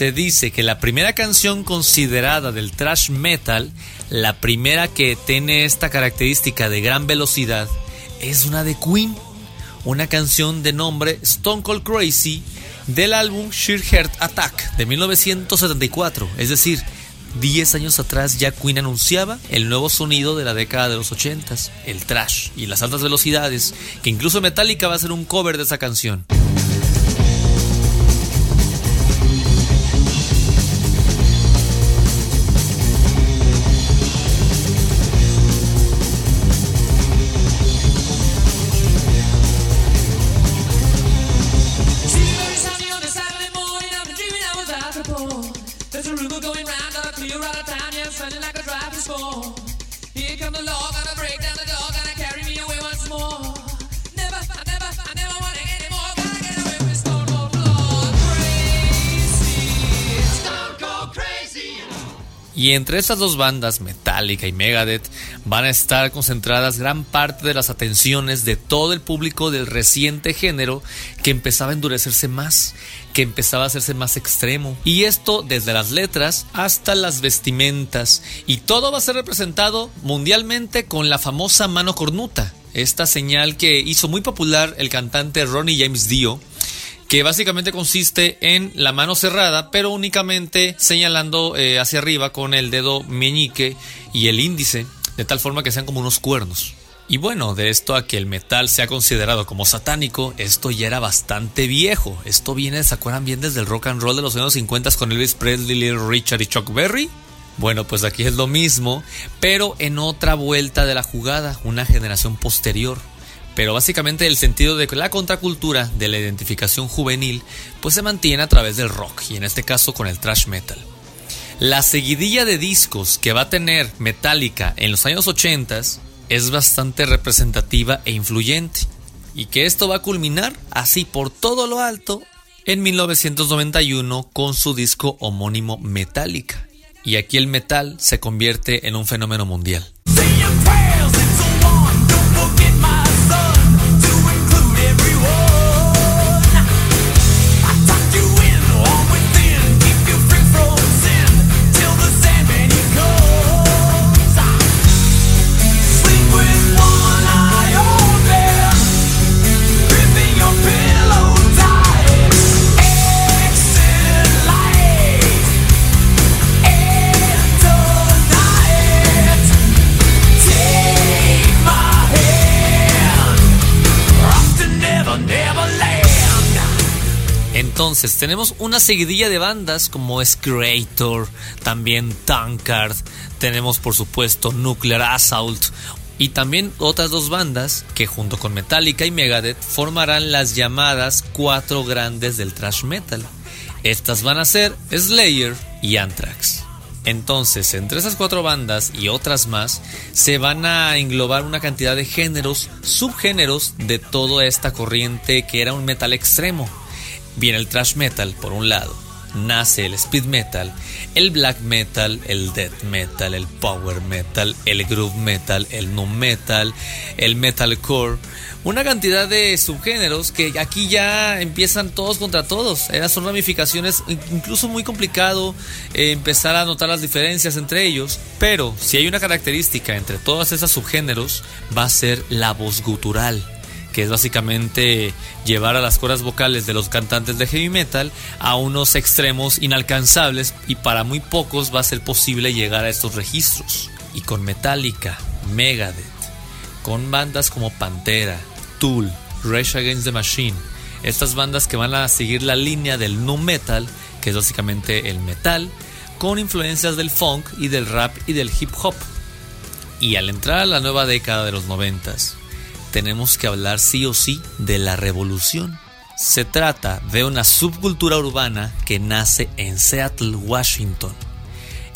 Se dice que la primera canción considerada del thrash metal, la primera que tiene esta característica de gran velocidad, es una de Queen, una canción de nombre Stone Cold Crazy del álbum Sheer Heart Attack de 1974, es decir, 10 años atrás ya Queen anunciaba el nuevo sonido de la década de los 80, el trash y las altas velocidades, que incluso Metallica va a hacer un cover de esa canción. Y entre estas dos bandas, Metallica y Megadeth, van a estar concentradas gran parte de las atenciones de todo el público del reciente género que empezaba a endurecerse más, que empezaba a hacerse más extremo. Y esto desde las letras hasta las vestimentas. Y todo va a ser representado mundialmente con la famosa mano cornuta, esta señal que hizo muy popular el cantante Ronnie James Dio que básicamente consiste en la mano cerrada, pero únicamente señalando eh, hacia arriba con el dedo meñique y el índice, de tal forma que sean como unos cuernos. Y bueno, de esto a que el metal sea considerado como satánico, esto ya era bastante viejo. Esto viene, ¿se acuerdan bien desde el rock and roll de los años 50 con Elvis Presley, Little Richard y Chuck Berry? Bueno, pues aquí es lo mismo, pero en otra vuelta de la jugada, una generación posterior. Pero básicamente el sentido de la contracultura de la identificación juvenil pues se mantiene a través del rock y en este caso con el thrash metal. La seguidilla de discos que va a tener Metallica en los años 80 es bastante representativa e influyente y que esto va a culminar así por todo lo alto en 1991 con su disco homónimo Metallica. Y aquí el metal se convierte en un fenómeno mundial. Tenemos una seguidilla de bandas como Creator, también Tankard, tenemos por supuesto Nuclear Assault y también otras dos bandas que junto con Metallica y Megadeth formarán las llamadas cuatro grandes del thrash metal. Estas van a ser Slayer y Anthrax. Entonces, entre esas cuatro bandas y otras más, se van a englobar una cantidad de géneros, subgéneros de toda esta corriente que era un metal extremo. Viene el thrash metal por un lado, nace el speed metal, el black metal, el death metal, el power metal, el groove metal, el nu metal, el metalcore, una cantidad de subgéneros que aquí ya empiezan todos contra todos. Eh, son ramificaciones incluso muy complicado eh, empezar a notar las diferencias entre ellos, pero si hay una característica entre todos esos subgéneros va a ser la voz gutural que es básicamente llevar a las cuerdas vocales de los cantantes de heavy metal a unos extremos inalcanzables y para muy pocos va a ser posible llegar a estos registros. Y con Metallica, Megadeth, con bandas como Pantera, Tool, Rage Against the Machine, estas bandas que van a seguir la línea del nu metal, que es básicamente el metal, con influencias del funk y del rap y del hip hop. Y al entrar a la nueva década de los noventas, tenemos que hablar sí o sí de la revolución. Se trata de una subcultura urbana que nace en Seattle, Washington,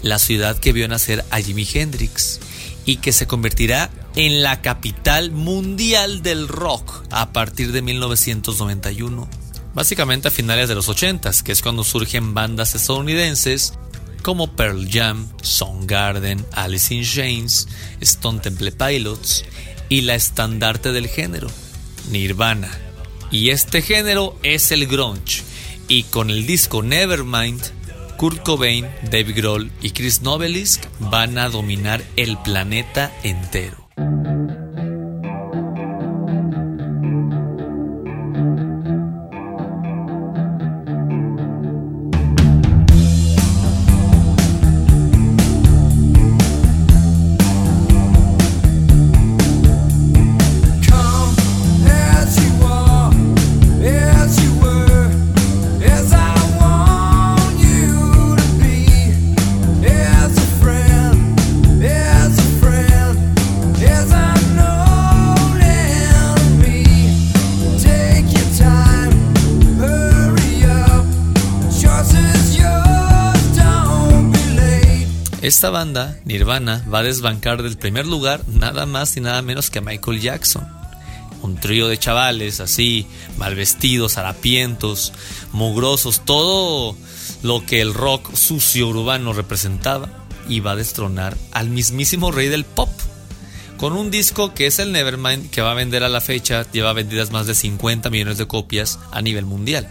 la ciudad que vio nacer a Jimi Hendrix y que se convertirá en la capital mundial del rock a partir de 1991. Básicamente a finales de los 80, que es cuando surgen bandas estadounidenses como Pearl Jam, Soundgarden, Alice in Chains, Stone Temple Pilots y la estandarte del género, Nirvana. Y este género es el grunge. Y con el disco Nevermind, Kurt Cobain, Dave Grohl y Chris Novelisk van a dominar el planeta entero. Esta banda, Nirvana, va a desbancar del primer lugar nada más y nada menos que a Michael Jackson. Un trío de chavales así, mal vestidos, harapientos, mugrosos, todo lo que el rock sucio urbano representaba, y va a destronar al mismísimo rey del pop. Con un disco que es el Nevermind, que va a vender a la fecha, lleva vendidas más de 50 millones de copias a nivel mundial.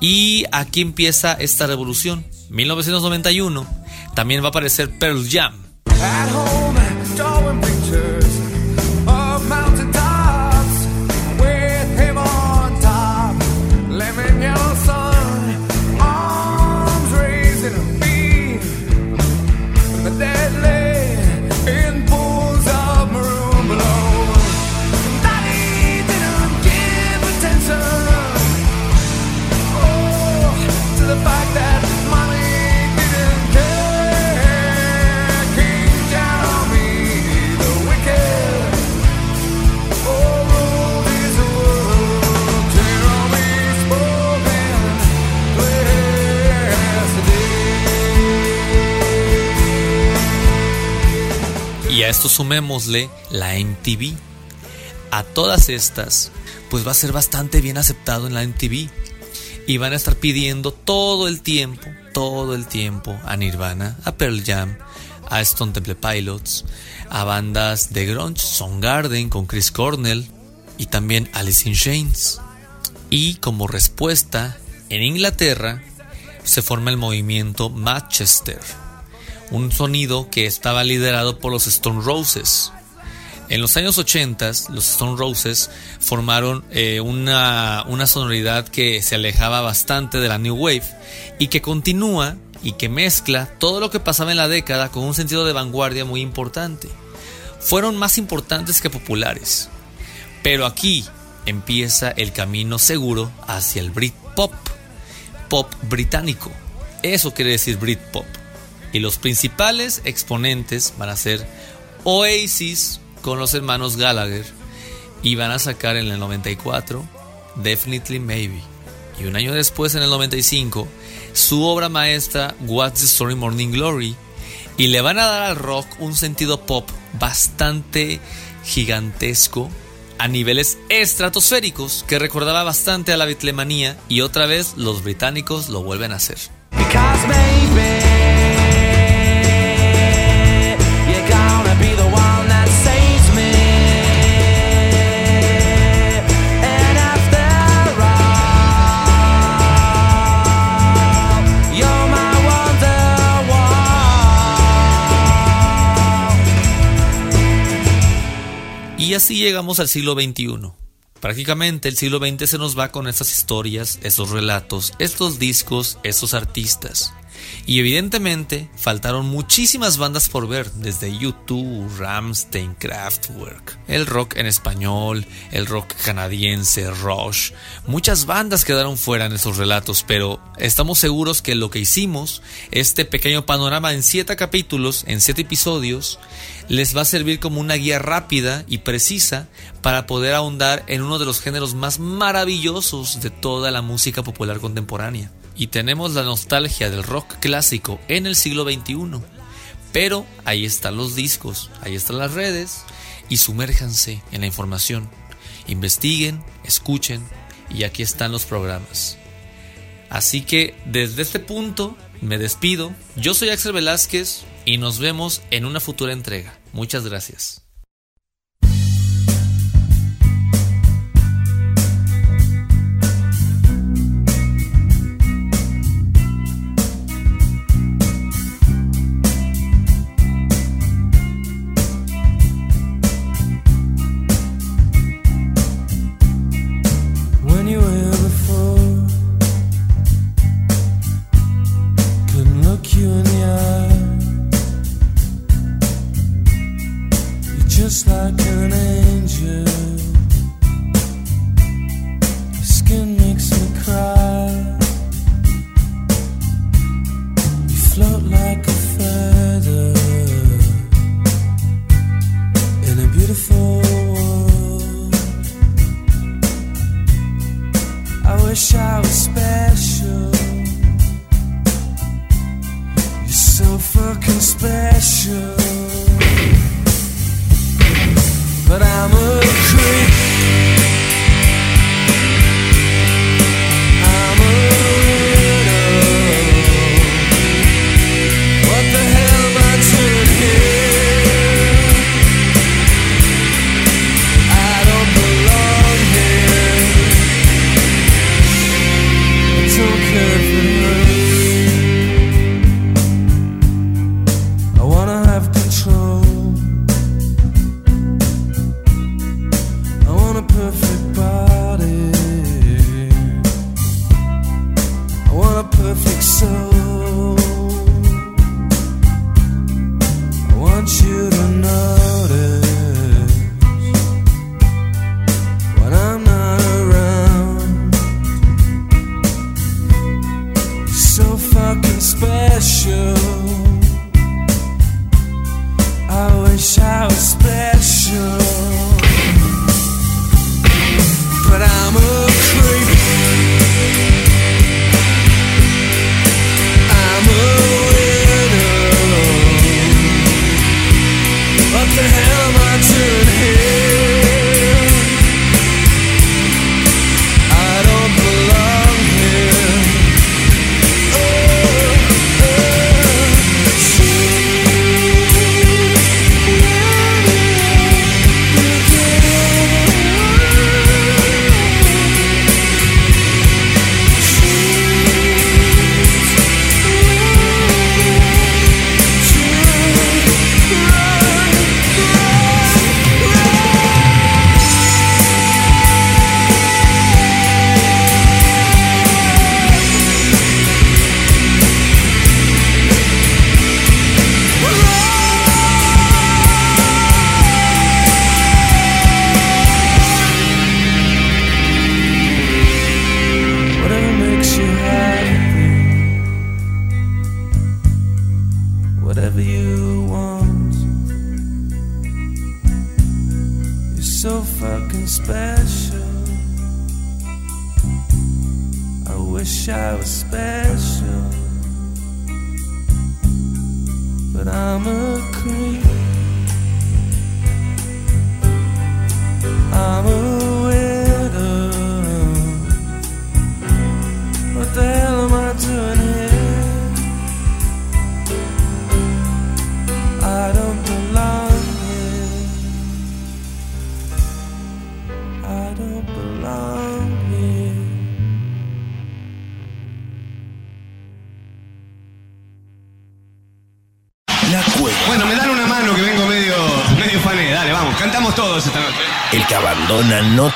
Y aquí empieza esta revolución. 1991 también va a aparecer Pearl Jam. Esto sumémosle la MTV. A todas estas, pues va a ser bastante bien aceptado en la MTV. Y van a estar pidiendo todo el tiempo, todo el tiempo a Nirvana, a Pearl Jam, a Stone Temple Pilots, a bandas de grunge, Soundgarden con Chris Cornell y también Alice in Chains. Y como respuesta, en Inglaterra se forma el movimiento Manchester, un sonido que estaba liderado por los Stone Roses. En los años 80, los Stone Roses formaron eh, una, una sonoridad que se alejaba bastante de la New Wave y que continúa y que mezcla todo lo que pasaba en la década con un sentido de vanguardia muy importante. Fueron más importantes que populares. Pero aquí empieza el camino seguro hacia el Britpop, pop británico. Eso quiere decir Britpop. Y los principales exponentes van a ser Oasis con los hermanos Gallagher y van a sacar en el 94 Definitely Maybe. Y un año después, en el 95, su obra maestra What's the Story Morning Glory. Y le van a dar al rock un sentido pop bastante gigantesco a niveles estratosféricos que recordaba bastante a la bitlemanía y otra vez los británicos lo vuelven a hacer. Because Y así llegamos al siglo XXI. Prácticamente el siglo XX se nos va con estas historias, estos relatos, estos discos, estos artistas. Y evidentemente faltaron muchísimas bandas por ver, desde U2, Ramstein, Kraftwerk, el rock en español, el rock canadiense, Rush. Muchas bandas quedaron fuera en esos relatos, pero estamos seguros que lo que hicimos, este pequeño panorama en siete capítulos, en siete episodios, les va a servir como una guía rápida y precisa para poder ahondar en uno de los géneros más maravillosos de toda la música popular contemporánea. Y tenemos la nostalgia del rock clásico en el siglo XXI. Pero ahí están los discos, ahí están las redes y sumérjanse en la información. Investiguen, escuchen y aquí están los programas. Así que desde este punto me despido. Yo soy Axel Velázquez y nos vemos en una futura entrega. Muchas gracias.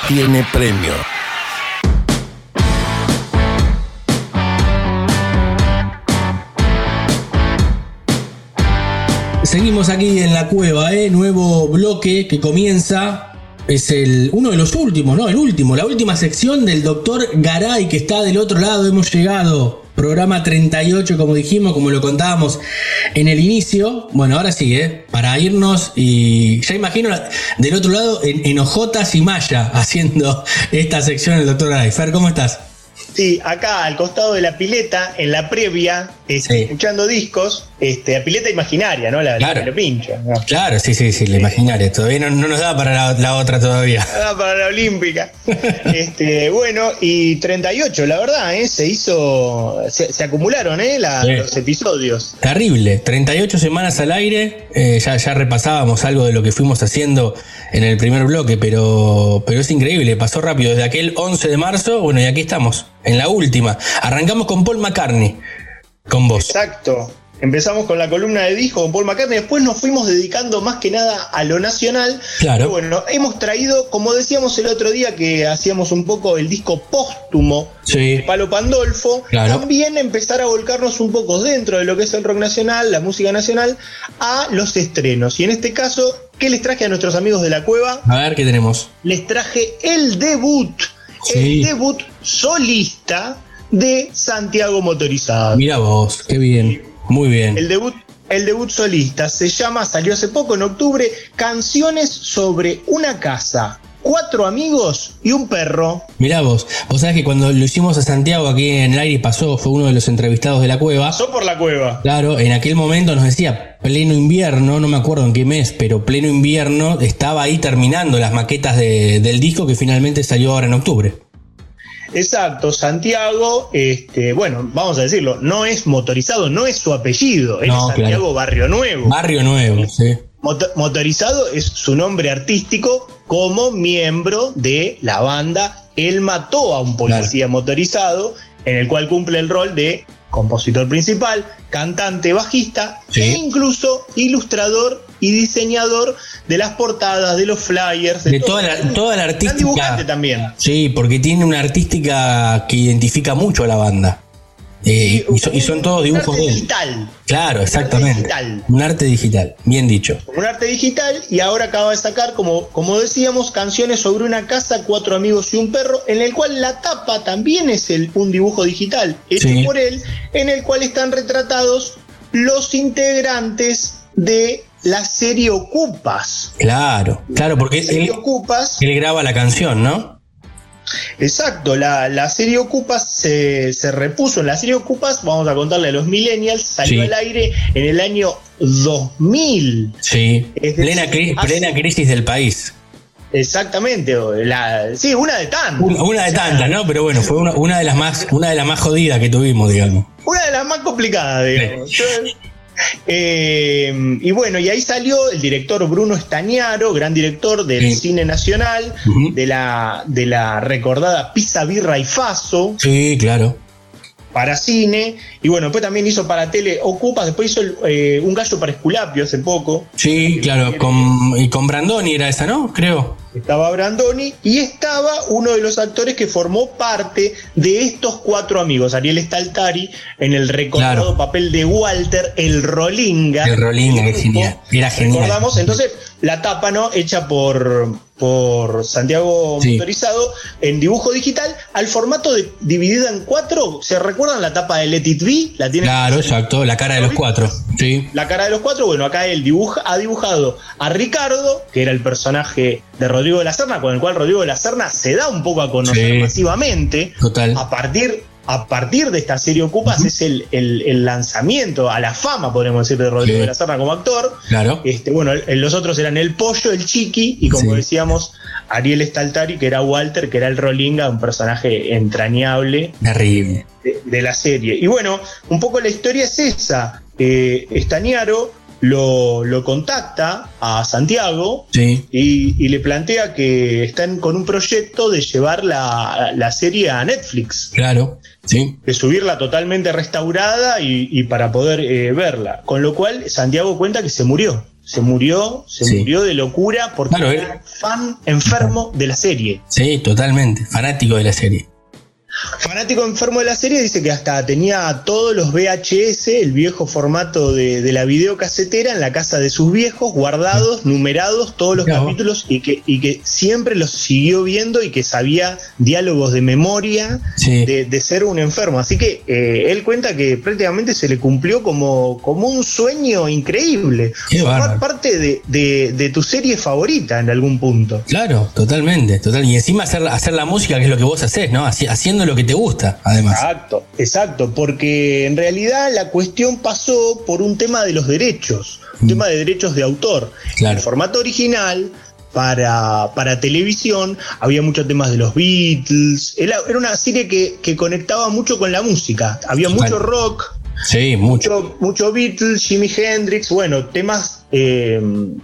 Tiene premio. Seguimos aquí en la cueva, ¿eh? nuevo bloque que comienza. Es el uno de los últimos, ¿no? El último, la última sección del doctor Garay que está del otro lado. Hemos llegado. Programa 38, como dijimos, como lo contábamos en el inicio. Bueno, ahora sí, ¿eh? Para irnos y ya imagino del otro lado en, Ojotas y Maya haciendo esta sección el doctor Garay. Fer, ¿cómo estás? Sí, acá al costado de la pileta, en la previa, Sí. escuchando discos, este, la pileta imaginaria, ¿no? La, la Claro. pincha. ¿no? Claro, sí, sí, sí, la imaginaria. Todavía no, no nos da para la, la otra todavía. Ah, para la olímpica. este, bueno, y 38, la verdad, ¿eh? se hizo. Se, se acumularon ¿eh? la- Sí. los episodios. Terrible, 38 semanas al aire, eh, ya, ya repasábamos algo de lo que fuimos haciendo en el primer bloque, pero, pero es increíble, pasó rápido, desde aquel 11 de marzo, bueno, y aquí estamos, en la última. Arrancamos con Paul McCartney, con vos. Exacto. Empezamos con la columna de disco con Paul McCartney, después nos fuimos dedicando más que nada a lo nacional. Claro. Pero bueno, hemos traído, como decíamos el otro día que hacíamos un poco el disco póstumo Sí, de Palo Pandolfo, Claro. también empezar a volcarnos un poco dentro de lo que es el rock nacional, la música nacional, a los estrenos. Y en este caso, ¿qué les traje a nuestros amigos de la cueva? a ver qué tenemos. les traje el debut, Sí. el debut solista de Santiago Motorizado. Mira vos, qué bien, muy bien. El debut, el debut solista se llama, salió hace poco en octubre, Canciones sobre una casa, cuatro amigos y un perro. Mirá vos, vos sabés que cuando lo hicimos a Santiago aquí en el aire pasó, fue uno de los entrevistados de la cueva. Pasó por la cueva. Claro, en aquel momento nos decía pleno invierno, no me acuerdo en qué mes, pero pleno invierno estaba ahí terminando las maquetas de- del disco que finalmente salió ahora en octubre. Exacto, Santiago, este, bueno, vamos a decirlo, no es motorizado, no es su apellido, él No, es Santiago claro. Barrio Nuevo. Barrio Nuevo, sí. Moto- motorizado es su nombre artístico como miembro de la banda Él mató a un policía motorizado, en el cual cumple el rol de compositor principal, cantante, bajista Sí. e incluso ilustrador y diseñador de las portadas, de los flyers, De todo. toda la, toda la Gran dibujante artística. también. Sí, porque tiene una artística que identifica mucho a la banda. Eh, y, son, y son todos Un dibujos arte de él. digital. Claro, exactamente. digital. Un arte digital, bien dicho. un arte digital y ahora acaba de sacar, como, como decíamos, canciones sobre una casa, cuatro amigos y un perro, en el cual la tapa también es el, un dibujo digital hecho Sí. por él, en el cual están retratados los integrantes de la serie Ocupas. Claro, claro, porque él, Ocupas, él graba la canción, ¿no? exacto, la, la serie Ocupas se, se repuso en la serie Ocupas, vamos a contarle a los millennials, salió Sí. al aire en el año 2000. Sí. Decir, Plena, cri- hace- plena crisis del país. Exactamente, la, sí, una de tantas. Una, una de tantas, ¿no? Pero bueno, fue una, una de las más, una de las más jodidas que tuvimos, digamos. Una de las más complicadas, digamos. Yo- eh, y bueno, y ahí salió el director Bruno Estañaro, gran director del Sí. cine nacional, de, la, de la recordada Pizza Birra y Faso Sí, claro. para cine. Y bueno, después también hizo para tele Ocupas, después hizo el, eh, Un gallo para Esculapio hace poco. Sí, claro. Con, y con Brandoni era esa, ¿no? Creo. Estaba Brandoni y estaba uno de los actores que formó parte de estos cuatro amigos, Ariel Staltari, en el recordado Claro. papel de Walter, el Rolinga. El Rolinga, que del genial. Era genial. Recordamos, entonces, la tapa, ¿no? Hecha por, por Santiago Sí. Motorizado en dibujo digital al formato de, dividida en cuatro. ¿Se recuerdan la tapa de Let It Be? La tiene Claro, exacto, la cara de los cuatro. Sí. la cara de los cuatro, bueno, acá él dibuja, ha dibujado a Ricardo, que era el personaje de Rodrigo de la Serna, con el cual Rodrigo de la Serna se da un poco a conocer Sí. masivamente. Total. A partir, a partir de esta serie Ocupas es el, el- el lanzamiento a la fama, podríamos decir, de Rodrigo Sí. de la Serna como actor. Claro. Este, bueno, el- los otros eran el pollo, el chiqui, y como Sí. decíamos, Ariel Staltari, que era Walter, que era el Rolinga, un personaje entrañable Terrible. de, de la serie. Y bueno, un poco la historia es esa. Eh, Estañaro lo, lo contacta a Santiago Sí. y, y le plantea que están con un proyecto de llevar la, la serie a Netflix, Claro. Sí. de subirla totalmente restaurada y, y para poder eh, verla. Con lo cual Santiago cuenta que se murió. Se murió, se Sí. murió de locura porque Claro, era fan enfermo de la serie. Sí, totalmente. Fanático de la serie. Fanático enfermo de la serie dice que hasta tenía todos los VHS, el viejo formato de, de la videocasetera, en la casa de sus viejos, guardados, numerados, todos los capítulos, y que, y que siempre los siguió viendo y que sabía diálogos de memoria Sí. de, de ser un enfermo. Así que eh, él cuenta que prácticamente se le cumplió como, como un sueño increíble. Formar parte de, de- de tu serie favorita en algún punto. Claro, totalmente, total. Y encima hacer, hacer la música, que es lo que vos haces, ¿no? Haci- haciendo lo que te gusta, además. Exacto, exacto, porque en realidad la cuestión pasó por un tema de los derechos, un tema de derechos de autor. Claro. El formato original para, para televisión había muchos temas de los Beatles, era, una serie que, que conectaba mucho con la música, había mucho rock, Sí, mucho. mucho, mucho Beatles, Jimi Hendrix, bueno, temas eh,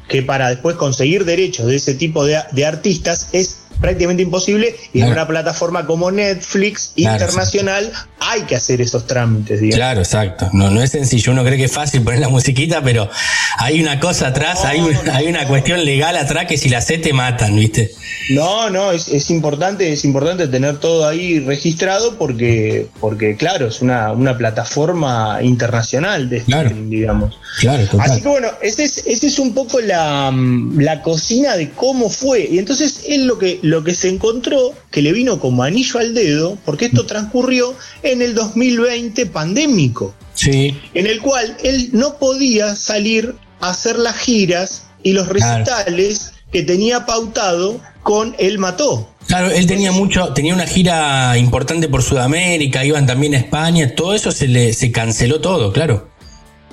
que para después conseguir derechos de ese tipo de, de artistas es prácticamente imposible y en Claro. una plataforma como Netflix Claro, internacional hay que hacer esos trámites, digamos. Claro, exacto. No, no es sencillo. Uno cree que es fácil poner la musiquita, pero hay una cosa atrás, hay, un- hay una cuestión legal atrás que si la haces te matan, ¿viste? No, no, es, es importante, es importante tener todo ahí registrado porque, porque claro, es una, una plataforma internacional de Claro. streaming, digamos. Claro, Así que bueno, esa es, ese es un poco la, la cocina de cómo fue. Y entonces él lo que, lo que se encontró, que le vino como anillo al dedo, porque esto transcurrió en el 2020 pandémico, Sí, en el cual él no podía salir a hacer las giras y los Claro. recitales que tenía pautado con Él Mató. Claro, él tenía mucho, tenía una gira importante por Sudamérica, iban también a España, todo eso se le se canceló todo, claro.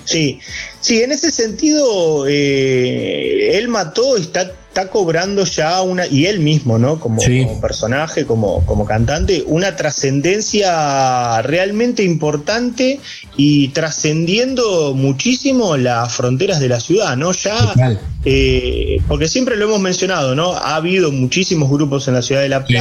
Sí, sí, en ese sentido, eh, él mató, está, está cobrando ya una, y él mismo, ¿no? Como, Sí. como personaje, como, como cantante, una trascendencia realmente importante y trascendiendo muchísimo las fronteras de la ciudad, ¿no? Ya, eh, porque siempre lo hemos mencionado, ¿no? Ha habido muchísimos grupos en la ciudad de La Sí.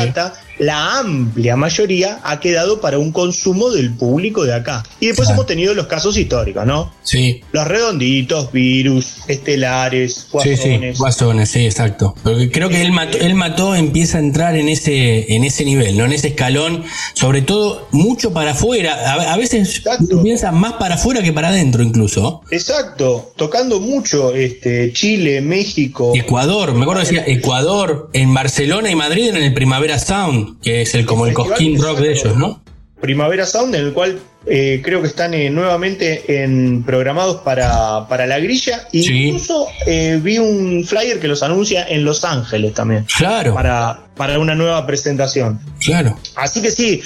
La amplia mayoría ha quedado para un consumo del público de acá. Y después Claro. hemos tenido los casos históricos, ¿no? Sí. Los redonditos, virus, estelares, Sí, sí, guasones. Guasones, sí, exacto. Porque creo que él mató, él mató empieza a entrar en ese, en ese nivel, ¿no? En ese escalón, sobre todo mucho para afuera. A, a veces Exacto. piensa más para afuera que para adentro incluso. Exacto, tocando mucho este Chile, México. Ecuador, me acuerdo que decía Ecuador, en Barcelona y Madrid en el Primavera Sound, que es el como el cosquín rock de ellos, ¿no? Primavera Sound, en el cual eh, creo que están eh, nuevamente en, programados para, para la grilla. E Sí. Incluso eh, vi un flyer que los anuncia en Los Ángeles también. Claro, Para, para una nueva presentación. claro. Así que sí,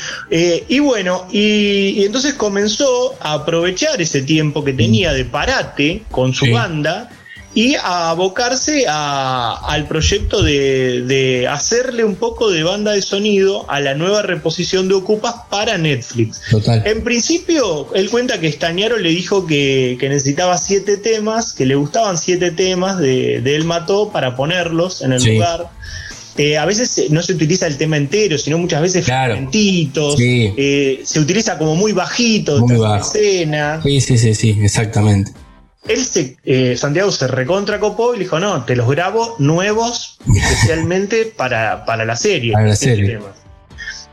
y bueno, y, y entonces comenzó a aprovechar ese tiempo que tenía de parate con su Sí. banda y a abocarse a- al proyecto de, de hacerle un poco de banda de sonido a la nueva reposición de Ocupas para Netflix. Total. En principio, él cuenta que Estañaro le dijo que, que necesitaba siete temas, que le gustaban siete temas de, de Él Mató para ponerlos en el Sí. lugar. Eh, a veces no se utiliza el tema entero, sino muchas veces Claro. fragmentitos. Sí. Eh, se utiliza como muy bajito, Muy bajo. escena. Sí, sí, sí, sí, exactamente. Él se, eh, Santiago se recontra copó y le dijo, no, te los grabo nuevos especialmente para, para la serie. Para la este serie. tema".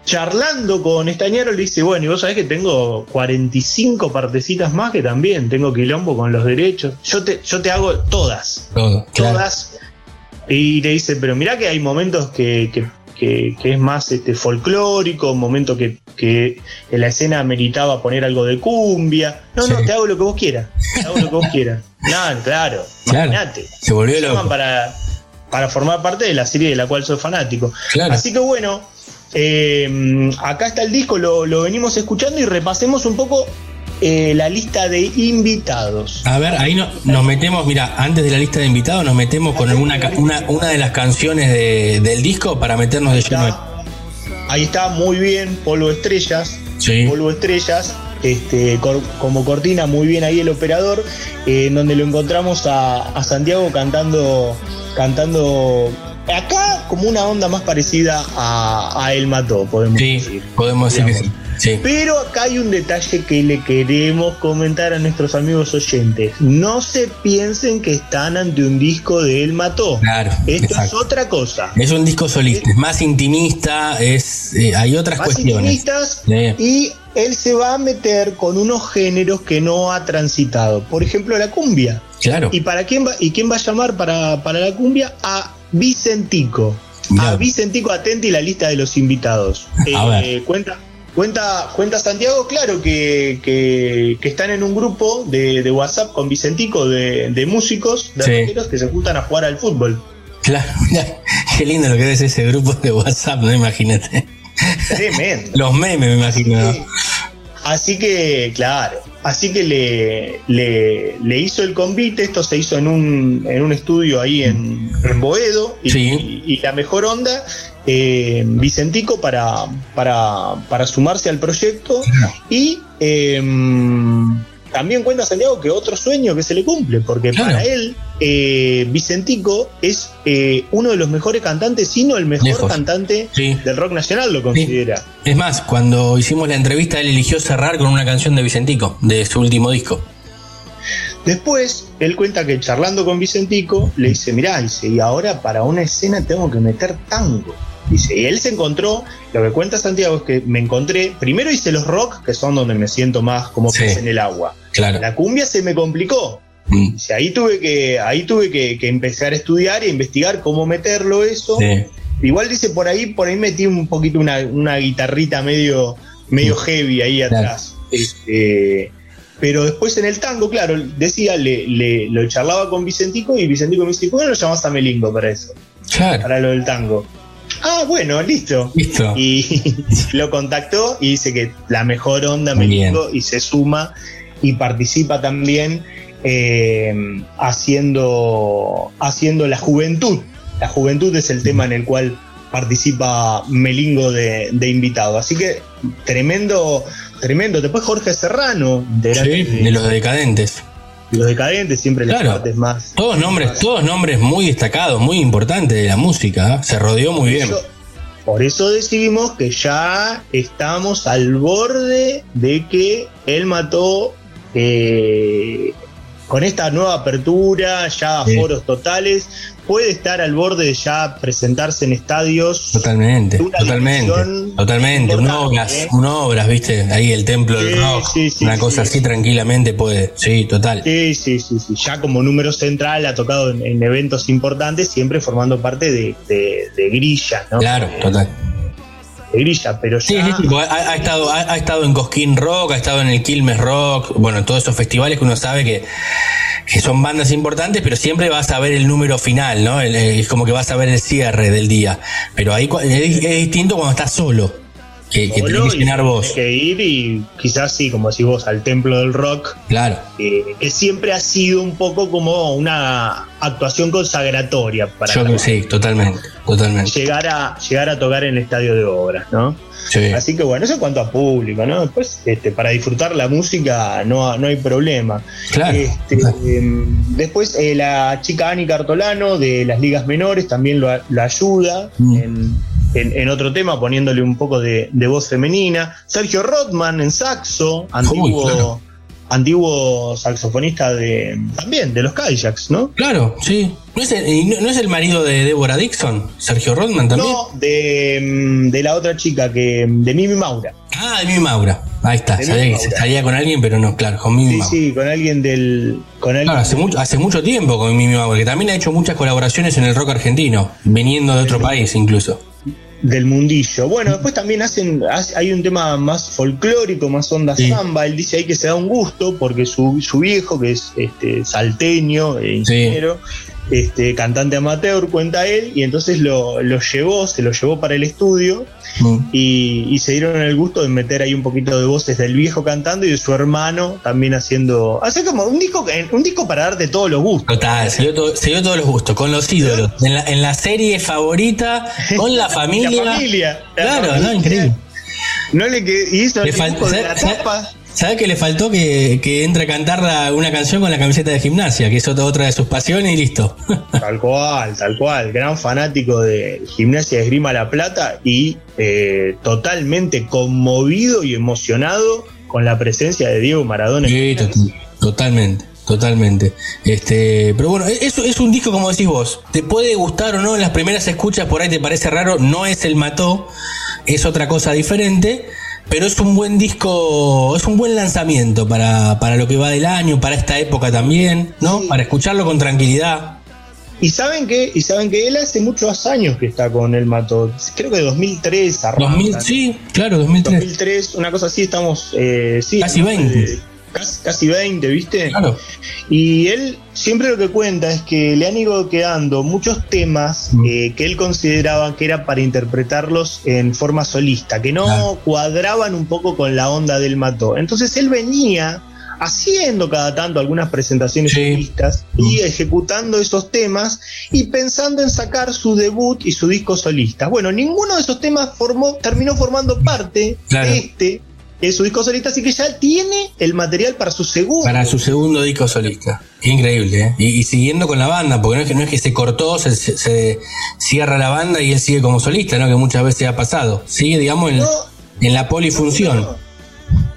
Charlando con Estañaro le dice, bueno, y vos sabés que tengo 45 partecitas más que también tengo quilombo con los derechos. Yo te, yo te hago todas, Todo, claro. todas. y le dice, pero mirá que hay momentos que, que- que- que es más este, folclórico, momentos que, que en la escena meritaba poner algo de cumbia. No, no, te hago lo que vos quieras. Te hago lo que vos quieras. No, claro, Claro. imagínate. Se volvió Llaman loco. para, para formar parte de la serie de la cual soy fanático. Claro. Así que bueno, eh, acá está el disco, lo, lo venimos escuchando y repasemos un poco eh, la lista de invitados. A ver, ahí no- nos metemos, mira, antes de la lista de invitados nos metemos con alguna una, una de las canciones de- del disco para meternos de lleno. Está- ahí está muy bien, Polvo Estrellas. Sí. Polvo Estrellas. Este, cor- como cortina, muy bien ahí el operador, eh, en donde lo encontramos a, a Santiago cantando, cantando acá como una onda más parecida a, a El Mató, podemos Sí, decir. podemos decir que sí. Sí. Pero acá hay un detalle que le queremos comentar a nuestros amigos oyentes. No se piensen que están ante un disco de El Mató. Claro, Esto es otra cosa. Es un disco solista, es más intimista, es eh, hay otras Más cuestiones. intimistas Sí. y él se va a meter con unos géneros que no ha transitado. Por ejemplo, la cumbia. Claro. ¿Y para quién va, y quién va a llamar para, para la cumbia? A Vicentico. A. Vicentico atenti la lista de los invitados. A Eh, ver. cuenta, cuenta, cuenta Santiago, claro, que, que- que están en un grupo de, de WhatsApp con Vicentico de, de músicos, de Sí. que se juntan a jugar al fútbol. Claro, qué lindo lo que es ese grupo de WhatsApp, no imagínate. Tremendo. Los memes, me imagino. ¿no? Así que, claro, así que le, le, le hizo el convite, esto se hizo en un, en un estudio ahí en, en Boedo, y, Sí. y la mejor onda, eh, Vicentico para, para, para sumarse al proyecto, y eh, también cuenta Santiago que otro sueño que se le cumple, porque Claro. para él, eh, Vicentico es eh, uno de los mejores cantantes, si no el mejor Lejos. cantante Sí. del rock nacional, lo considera. Es más, cuando hicimos la entrevista, él eligió cerrar con una canción de Vicentico, de su último disco. Después, él cuenta que charlando con Vicentico, le dice, mirá, dice, y ahora para una escena tengo que meter tango. Dice, y él se encontró, lo que cuenta Santiago es que me encontré, primero hice los rock, que son donde me siento más como Sí. pez en el agua. Claro. La cumbia se me complicó. Mm, ahí tuve que, ahí tuve que, que empezar a estudiar y a investigar cómo meterlo eso. sí. Igual dice por ahí, por ahí metí un poquito una, una guitarrita medio, medio heavy ahí Claro. atrás. Este, pero después en el tango, claro, decía, le, le- lo charlaba con Vicentico y Vicentico me dice, ¿por qué no lo llamás a Melingo para eso? Claro. Para lo del tango. Ah, bueno, listo. Listo. Y lo contactó y dice que la mejor onda Melingo y se suma y participa también eh, haciendo, haciendo la juventud. La juventud es el tema en el cual participa Melingo de, de invitado. Así que tremendo, tremendo. Después Jorge Serrano, integrante Sí, de, de los decadentes. de los decadentes, siempre las Claro. partes más. Todos nombres, todos nombres muy destacados, muy importantes de la música. ¿eh? Se rodeó muy bien. Eso- por eso decidimos que ya estamos al borde de que él mató eh, con esta nueva apertura, ya a Sí. foros totales, puede estar al borde de ya presentarse en estadios. Totalmente, totalmente, totalmente. Un obras, ¿eh? un obras, viste, ahí el templo del rock, sí, una cosa así tranquilamente puede, sí, total. Sí, sí, sí, sí. Ya como número central ha tocado en, en eventos importantes, siempre formando parte de, de, de Grilla, ¿no? Claro, total. De Grilla, pero Sí, ya. sí, sí, porque ha, ha estado, ha, ha estado en Cosquín Rock, ha estado en el Quilmes Rock, bueno, en todos esos festivales que uno sabe que, que son bandas importantes, pero siempre vas a ver el número final, ¿no? El- el- es como que vas a ver el cierre del día. Pero ahí es, es distinto cuando estás solo, que, que tenés que tenés ir y quizás sí, como decís vos, al templo del rock, Claro, eh, que siempre ha sido un poco como una actuación consagratoria para yo sí, totalmente, totalmente. llegar a llegar a tocar en el estadio de obras, ¿no? Sí. Así que bueno, eso en cuanto a público, ¿no? Después, este, para disfrutar la música no, no hay problema. Claro. Este, em, después eh, la chica Ani Cartolano de las ligas menores también lo, lo ayuda Mm. en, en- en otro tema poniéndole un poco de, de voz femenina. Sergio Rothman en saxo, antiguo, claro. antiguo saxofonista de también de los Kayaks, ¿no? Claro, sí. ¿No es, el, no- no es el marido de Deborah Dixon? ¿Sergio Rodman también? No, de, mm, de la otra chica que de Mimi Maura. Ah, de Mimi Maura. Ahí está. De Sabía que se salía con alguien, pero no, claro, con Mimi Sí, Maura. sí, con alguien del con alguien Claro, hace mucho, hace mucho tiempo con Mimi Maura, que también ha hecho muchas colaboraciones en el rock argentino, viniendo de otro país incluso. Del mundillo. Bueno, después también hacen, hace- hay un tema más folclórico, más onda Sí. samba. Él dice ahí que se da un gusto porque su, su viejo, que es este, salteño, e ingeniero, este, cantante amateur, cuenta él, y entonces lo, lo llevó, se lo llevó para el estudio Mm. y, y se dieron el gusto de meter ahí un poquito de voces del viejo cantando y de su hermano también haciendo. Hace como un disco, un disco para darte todos los gustos. Total, se dio, todo- se dio todos los gustos, con los ídolos, en la, en la serie favorita, con la familia. La familia. la Claro, familia. no, increíble. No le que hizo Le el de la ¿sabes- tapa. ¿Sabes que le faltó que, que entre a cantar una canción con la camiseta de gimnasia? Que es otra, otra de sus pasiones y listo. Tal cual, tal cual. Gran fanático de Gimnasia de Esgrima La Plata y eh, totalmente conmovido y emocionado con la presencia de Diego Maradona. Sí, to- totalmente, totalmente. Este, pero bueno, es, es un disco como decís vos. Te puede gustar o no en las primeras escuchas, por ahí te parece raro, no es el mató, es otra cosa diferente. Pero es un buen disco, es un buen lanzamiento para, para lo que va del año, para esta época también, ¿no? Para escucharlo con tranquilidad. Y saben que, y saben que él hace muchos años que está con el Mato. Creo que 2003 arranca. 2000, sí, claro, 2003. 2003, una cosa así, estamos. eh, sí, Casi ¿no? 20. Eh, casi, casi 20, ¿viste? Claro. Y él siempre lo que cuenta es que le han ido quedando muchos temas Mm. eh, que él consideraba que era para interpretarlos en forma solista, que no Claro. cuadraban un poco con la onda del mató. Entonces él venía haciendo cada tanto algunas presentaciones Sí. solistas y ejecutando esos temas y pensando en sacar su debut y su disco solista. Bueno, ninguno de esos temas formó, terminó formando parte Claro. de este, es su disco solista, así que ya tiene el material para su segundo. Para su segundo disco solista. Increíble, ¿eh? Y, y siguiendo con la banda, porque no es que, no es que se cortó, se, se- se cierra la banda y él sigue como solista, ¿no? Que muchas veces ha pasado. Sigue, digamos, en, No. en la polifunción. No,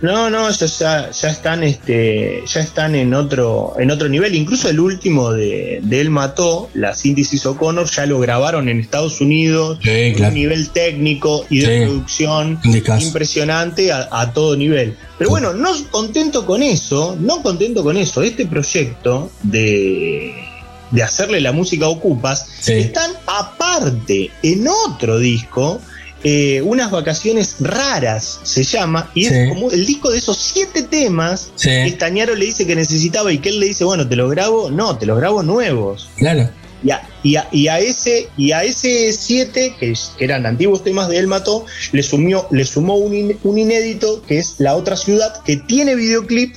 no, ellos ya, ya están, este, ya están en otro, en otro nivel. Incluso el último de, de Él Mató, la síntesis O'Connor, ya lo grabaron en Estados Unidos, Sí, con claro. un nivel técnico y de Sí. producción impresionante a, a todo nivel. Pero bueno, no contento con eso, no contento con eso, este proyecto de, de hacerle la música a Ocupas, Sí. están aparte en otro disco. Eh, unas vacaciones raras se llama, y es Sí. como el disco de esos siete temas Sí. que Estañaro le dice que necesitaba y que él le dice, bueno, te los grabo, no, te los grabo nuevos. Claro. Y a, y a- y a ese y a ese 7, que, es- que eran antiguos temas de Él Mató, le, sumió, le sumó un, in- un inédito que es La Otra Ciudad, que tiene videoclip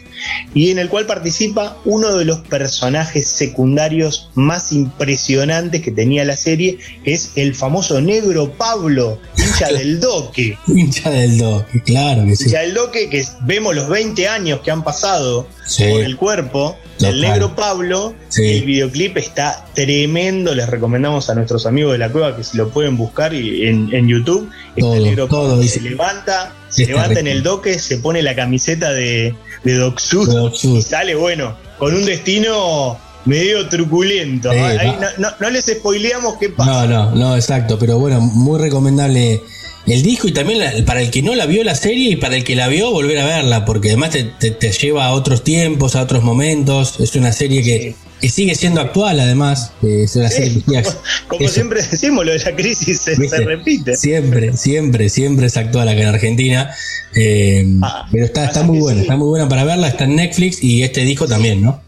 y en el cual participa uno de los personajes secundarios más impresionantes que tenía la serie, que es el famoso negro Pablo, hincha del Doque. Hincha del do, claro que sí. Hincha del Doque, que vemos los 20 años que han pasado Sí. con el cuerpo del negro Pablo. Sí. El videoclip está tremendo. Les recomendamos a nuestros amigos de la cueva que si lo pueden buscar y- en, en YouTube. Todo, el negro todo Pablo se levanta, se Está levanta en el doque, se pone la camiseta de, de Doc Sud y sale, bueno, con un destino medio truculento. Ahí no, no- no les spoileamos qué pasa. No, no, no, exacto. Pero bueno, muy recomendable el disco y también la- para el que no la vio la serie y para el que la vio volver a verla, porque además te, te- te lleva a otros tiempos, a otros momentos. Es una serie que, que sigue siendo actual, además. Eh, Es una serie Sí, que sigue- como, eso. siempre decimos, lo de la crisis se, repite. Siempre, siempre, siempre es actual acá en Argentina. Eh, Ah, pero está, está muy buena, sí. está muy buena para verla, está en Netflix y este disco también, ¿no?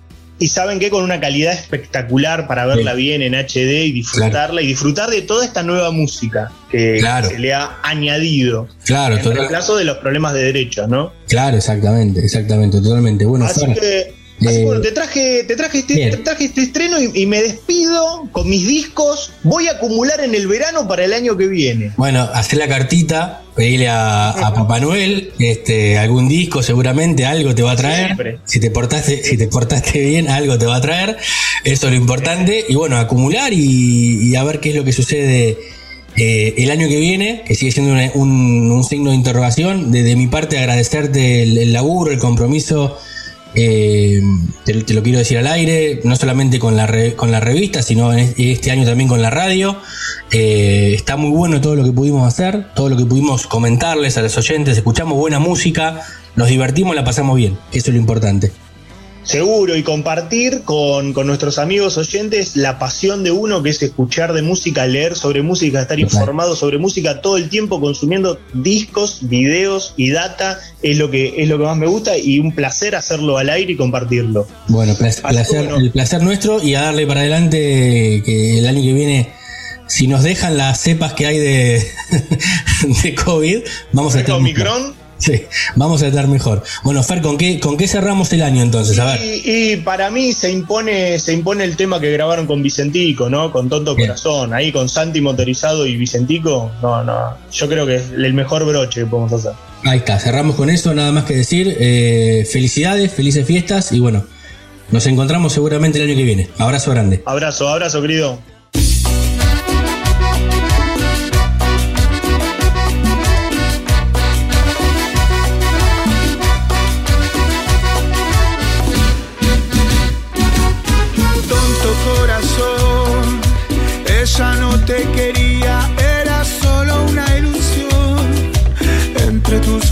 Y saben que con una calidad espectacular para verla bien en HD y disfrutarla y disfrutar de toda esta nueva música que Claro. se le ha añadido Claro, en total- reemplazo de los problemas de derechos, ¿no? claro, exactamente, exactamente, totalmente. Bueno, Así que, así eh, que bueno, te traje, te traje este, te traje este estreno y, y me despido con mis discos. Voy a acumular en el verano para el año que viene. Bueno, hacer la cartita, pedirle a, a Papá Noel este, algún disco, seguramente algo te va a traer. Siempre. Si te portaste, si te portaste bien, algo te va a traer. Eso es lo importante. Y bueno, acumular y, y a ver qué es lo que sucede eh, el año que viene, que sigue siendo una- un, un signo de interrogación. De, de mi parte, agradecerte el, el laburo, el compromiso eh, te, lo quiero decir al aire, no solamente con la, re- con la revista, sino en es- este año también con la radio. Eh, está muy bueno todo lo que pudimos hacer, todo lo que pudimos comentarles a los oyentes, escuchamos buena música, nos divertimos, la pasamos bien, eso es lo importante. Seguro, y compartir con, con nuestros amigos oyentes la pasión de uno, que es escuchar de música, leer sobre música, estar informado sobre música todo el tiempo, consumiendo discos, videos y data, es lo que, es lo que más me gusta y un placer hacerlo al aire y compartirlo. Bueno, placer, bueno. el placer nuestro y a darle para adelante que el año que viene, si nos dejan las cepas que hay de, de COVID, vamos a estar. Omicron. Sí, vamos a estar mejor. Bueno, Fer, ¿con qué, ¿con qué cerramos el año entonces? A ver. Y, y para mí se impone, se impone el tema que grabaron con Vicentico, ¿no? Con Tonto Bien. Corazón, ahí con Santi Motorizado y Vicentico. No, no. Yo creo que es el mejor broche que podemos hacer. Ahí está, cerramos con eso, nada más que decir. Eh, felicidades, felices fiestas y bueno, nos encontramos seguramente el año que viene. Abrazo grande. Abrazo, abrazo, querido.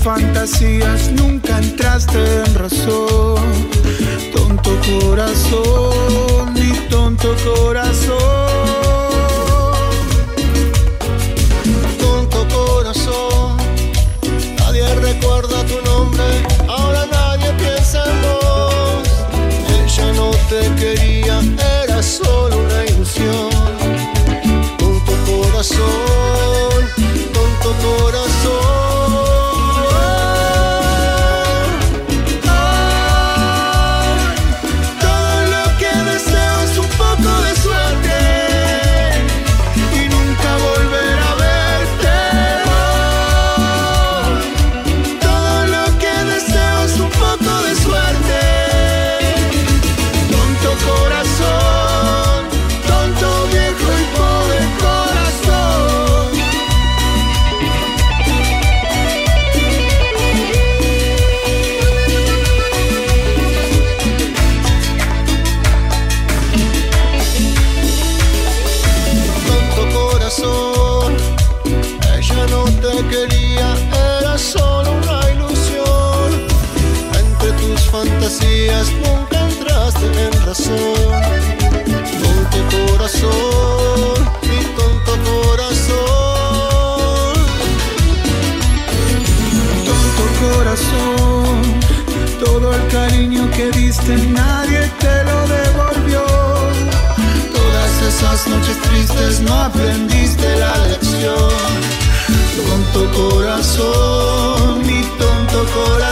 Fantasías nunca entraste en razón. Tonto corazón, corazón, mi tonto corazón.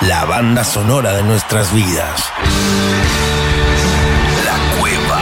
La banda sonora de nuestras vidas. La cueva.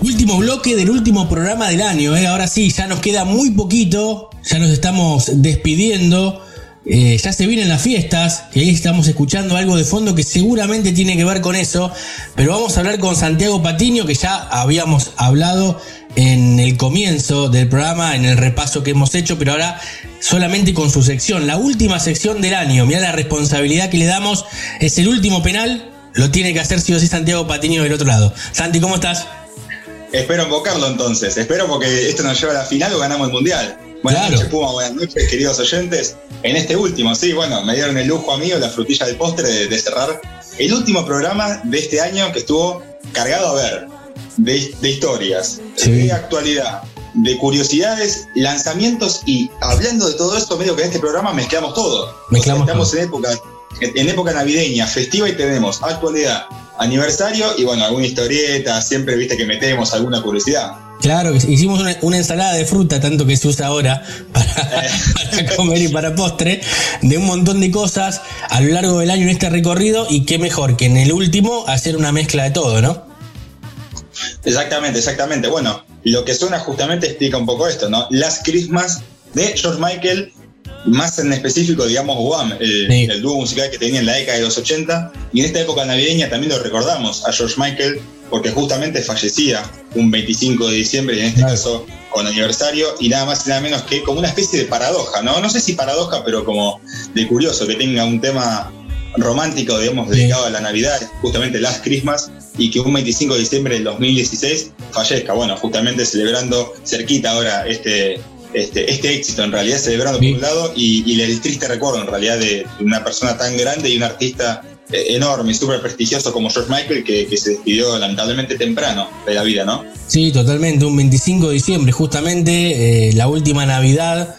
Último bloque bloque del último programa del año. ¿eh? Ahora sí, ya nos queda muy poquito, ya nos estamos despidiendo. Eh, ya se vienen las fiestas, y ahí estamos escuchando algo de fondo que seguramente tiene que ver con eso, pero vamos a hablar con Santiago Patiño, que ya habíamos hablado en el comienzo del programa, en el repaso que hemos hecho, pero ahora solamente con su sección, la última sección del año. Mira la responsabilidad que le damos, es el último penal, lo tiene que hacer sí o sí Santiago Patiño del otro lado. Santi, ¿cómo estás? Espero invocarlo entonces, espero porque esto nos lleva a la final o ganamos el mundial. Buenas Claro. noches, Puma, buenas noches, queridos oyentes. En este último, sí, bueno, me dieron el lujo a mí o la frutilla del postre de, de cerrar el último programa de este año que estuvo cargado a ver de, de historias, de actualidad, de curiosidades, lanzamientos y hablando de todo esto, medio que en este programa mezclamos todo. Mezclamos O sea, estamos en época, en época navideña, festiva y tenemos actualidad, aniversario y bueno, alguna historieta, siempre viste que metemos alguna curiosidad. Claro, hicimos una, una ensalada de fruta, tanto que se usa ahora para, para comer y para postre, de un montón de cosas a lo largo del año en este recorrido y qué mejor que en el último hacer una mezcla de todo, ¿no? Exactamente, exactamente. Bueno, lo que suena justamente explica un poco esto, ¿no? Las Christmas de George Michael, más en específico, digamos, Wham, el, el dúo musical que tenía en la década de los 80, y en esta época navideña también lo recordamos a George Michael, porque justamente fallecía un 25 de diciembre, y en este caso con aniversario, y nada más y nada menos que como una especie de paradoja, ¿no? No sé si paradoja, pero como de curioso que tenga un tema romántico, digamos, dedicado a la Navidad, justamente Last Christmas, y que un 25 de diciembre del 2016 fallezca. Bueno, justamente celebrando cerquita ahora este, este, este éxito, en realidad celebrando por un lado, y, y el triste recuerdo en realidad de una persona tan grande y un artista enorme y súper prestigioso como George Michael, que, que se despidió lamentablemente temprano de la vida, ¿no? Sí, totalmente, un 25 de diciembre, justamente eh, la última Navidad.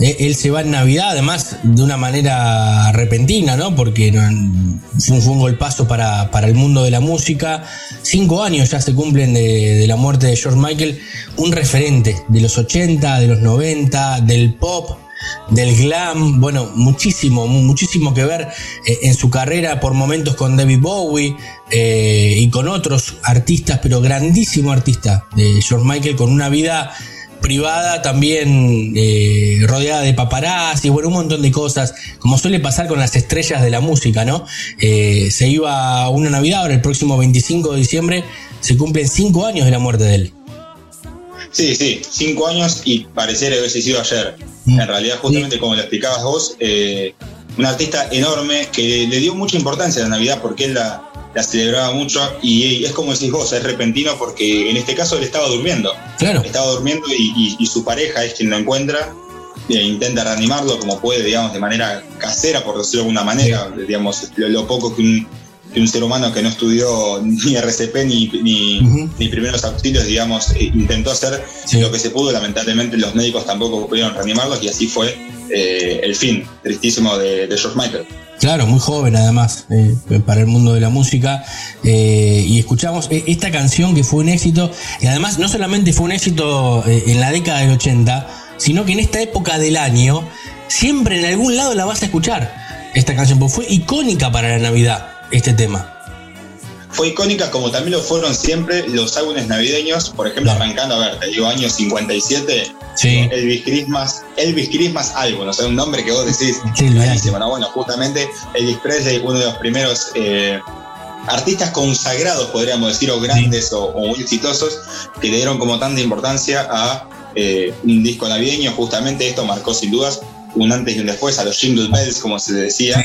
eh, él se va en Navidad, además de una manera repentina, ¿no? Porque fue un, golpazo para, para el mundo de la música. Cinco años ya se cumplen de, de la muerte de George Michael, un referente de los 80, de los 90, del pop, del glam, bueno, muchísimo, mu- muchísimo que ver eh, en su carrera por momentos con David Bowie eh, y con otros artistas, pero grandísimo artista de George Michael con una vida privada también eh, rodeada de paparazzi, bueno, un montón de cosas, como suele pasar con las estrellas de la música, ¿no? Se iba una Navidad, ahora el próximo 25 de diciembre se cumplen cinco años de la muerte de él. Sí, sí, cinco años y pareciera haber sido ayer. En realidad, justamente como lo explicabas vos, eh, un artista enorme que le dio mucha importancia a la Navidad porque él la, la celebraba mucho y es como decís vos, es repentino porque en este caso él estaba durmiendo. Claro. Estaba durmiendo y, y- y su pareja es quien lo encuentra e intenta reanimarlo como puede, digamos, de manera casera, por decirlo de alguna manera, digamos, lo, lo poco que un, que un ser humano que no estudió ni RCP ni, ni, ni primeros auxilios, digamos, eh, intentó hacer lo que se pudo. Lamentablemente los médicos tampoco pudieron reanimarlos y así fue eh, el fin tristísimo de, de George Michael. Claro, muy joven además eh, para el mundo de la música. eh, y escuchamos esta canción que fue un éxito. Y además no solamente fue un éxito en la década del 80, sino que en esta época del año siempre en algún lado la vas a escuchar. Esta canción porque fue icónica para la Navidad, este tema. Fue icónica como también lo fueron siempre los álbumes navideños, por ejemplo, arrancando, a ver, te digo, año 57, Sí. Elvis Christmas, Elvis Christmas álbum, o sea, un nombre que vos decís, Sí, clarísimo, ¿no? Bueno, justamente Elvis Presley, uno de los primeros eh, artistas consagrados, podríamos decir, o grandes o, o muy exitosos, que le dieron como tanta importancia a eh, un disco navideño, justamente esto marcó sin dudas un antes y un después a los Jingle Bells, como se decía.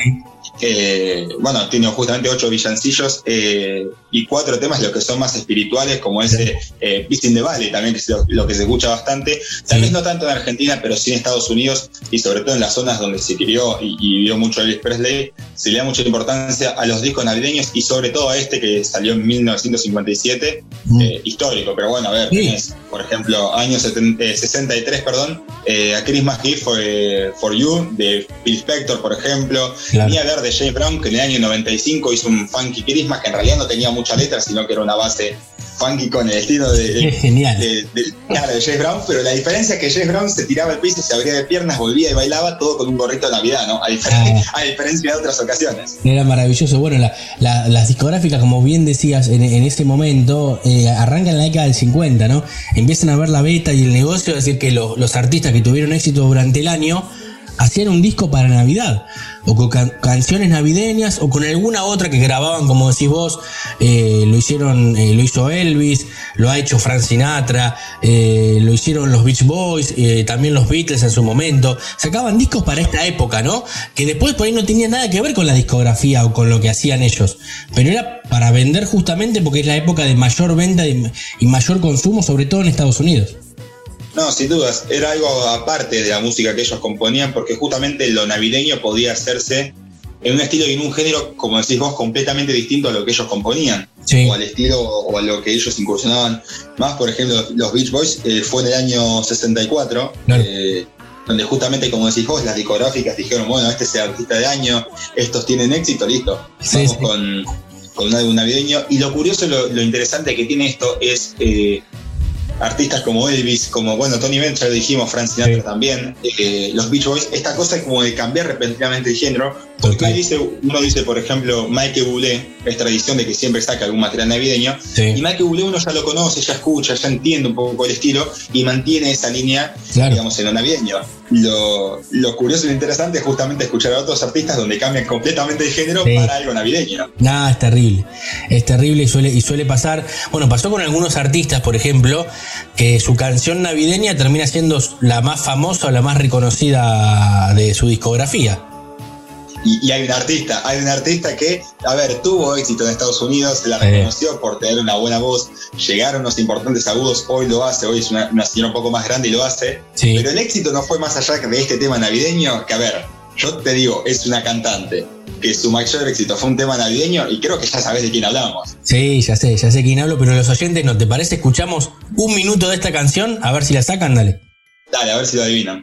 Eh, bueno, tiene justamente ocho villancillos eh, y cuatro temas, los que son más espirituales, como ese eh, Peace in the Valley, también que es lo, lo que se escucha bastante. Tal vez no tanto en Argentina, pero sí en Estados Unidos y sobre todo en las zonas donde se crió y, y vivió mucho Elvis Presley, se le da mucha importancia a los discos navideños y sobre todo a este que salió en 1957, eh, histórico. Pero bueno, a ver, tenés, por ejemplo, año 70 eh, 63, perdón, eh, A Christmas Gift for, eh, for You, de Phil Spector, por ejemplo, Claro. ni de James Brown, que en el año 95 hizo un Funky Christmas, que en realidad no tenía mucha letra, sino que era una base funky con el estilo de, de- genial. de- de- claro, de James Brown, pero la diferencia es que James Brown se tiraba al piso, se abría de piernas, volvía y bailaba todo con un gorrito de Navidad, ¿no? A, difer- a diferencia de otras ocasiones. Era maravilloso. Bueno, la- la- las discográficas, como bien decías, en, en ese momento, eh, arrancan en la década del 50, ¿no? Empiezan a ver la beta y el negocio, es decir, que lo- los artistas que tuvieron éxito durante el año hacían un disco para Navidad, o con can- canciones navideñas, o con alguna otra que grababan, como decís vos, eh, lo hicieron, eh, lo hizo Elvis, lo ha hecho Frank Sinatra, eh, lo hicieron los Beach Boys, eh, también los Beatles en su momento, sacaban discos para esta época, ¿no? Que después por ahí no tenía nada que ver con la discografía o con lo que hacían ellos, pero era para vender justamente porque es la época de mayor venta y mayor consumo, sobre todo en Estados Unidos. No, sin dudas, era algo aparte de la música que ellos componían, porque justamente lo navideño podía hacerse en un estilo y en un género, como decís vos, completamente distinto a lo que ellos componían, Sí. o al estilo o a lo que ellos incursionaban. Más, por ejemplo, los Beach Boys eh, fue en el año 64, eh, donde justamente, como decís vos, las discográficas dijeron, bueno, este es el artista de año, estos tienen éxito, listo, vamos Con, con un álbum navideño. Y lo curioso, lo, lo interesante que tiene esto es... eh, artistas como Elvis, como bueno, Tony Bennett, ya lo dijimos, Frank Sinatra también, eh, los Beach Boys, esta cosa como de cambiar repentinamente el género, porque dice, uno dice, por ejemplo, Michael Bublé, es tradición de que siempre saca algún material navideño, y Michael Bublé uno ya lo conoce, ya escucha, ya entiende un poco el estilo y mantiene esa línea, digamos, en lo navideño. Lo, lo curioso y lo interesante es justamente escuchar a otros artistas donde cambian completamente el género Sí. para algo navideño. Nada, es terrible. Es terrible y suele, y suele pasar. Bueno, pasó con algunos artistas, por ejemplo, que su canción navideña termina siendo la más famosa o la más reconocida de su discografía. Y, y hay un artista, hay un artista que, a ver, tuvo éxito en Estados Unidos, se la reconoció por tener una buena voz, llegaron unos importantes agudos, hoy lo hace, hoy es una, una señora un poco más grande y lo hace, Sí. pero el éxito no fue más allá de este tema navideño, que a ver, yo te digo, es una cantante, que su mayor éxito fue un tema navideño y creo que ya sabes de quién hablamos. Sí, ya sé, ya sé quién hablo, pero los oyentes no. ¿Te parece? Escuchamos un minuto de esta canción, a ver si la sacan, dale. Dale, a ver si lo adivinan.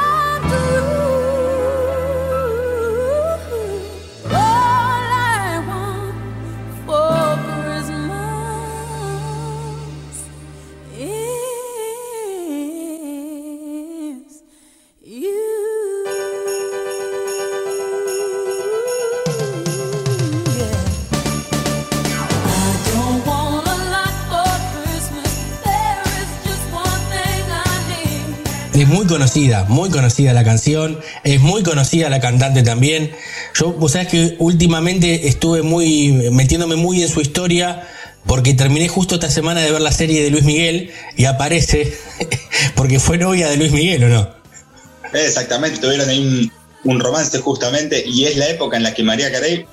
Es muy conocida, muy conocida la canción, es muy conocida la cantante también. Yo, vos sabés que últimamente estuve muy metiéndome muy en su historia porque terminé justo esta semana de ver la serie de Luis Miguel y aparece porque fue novia de Luis Miguel, ¿o no? Exactamente, tuvieron ahí un, un romance justamente y es la época en la que María Carey,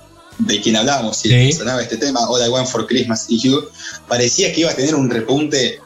de quien hablábamos, si le sonaba este tema, All I Want for Christmas y You, parecía que iba a tener un repunte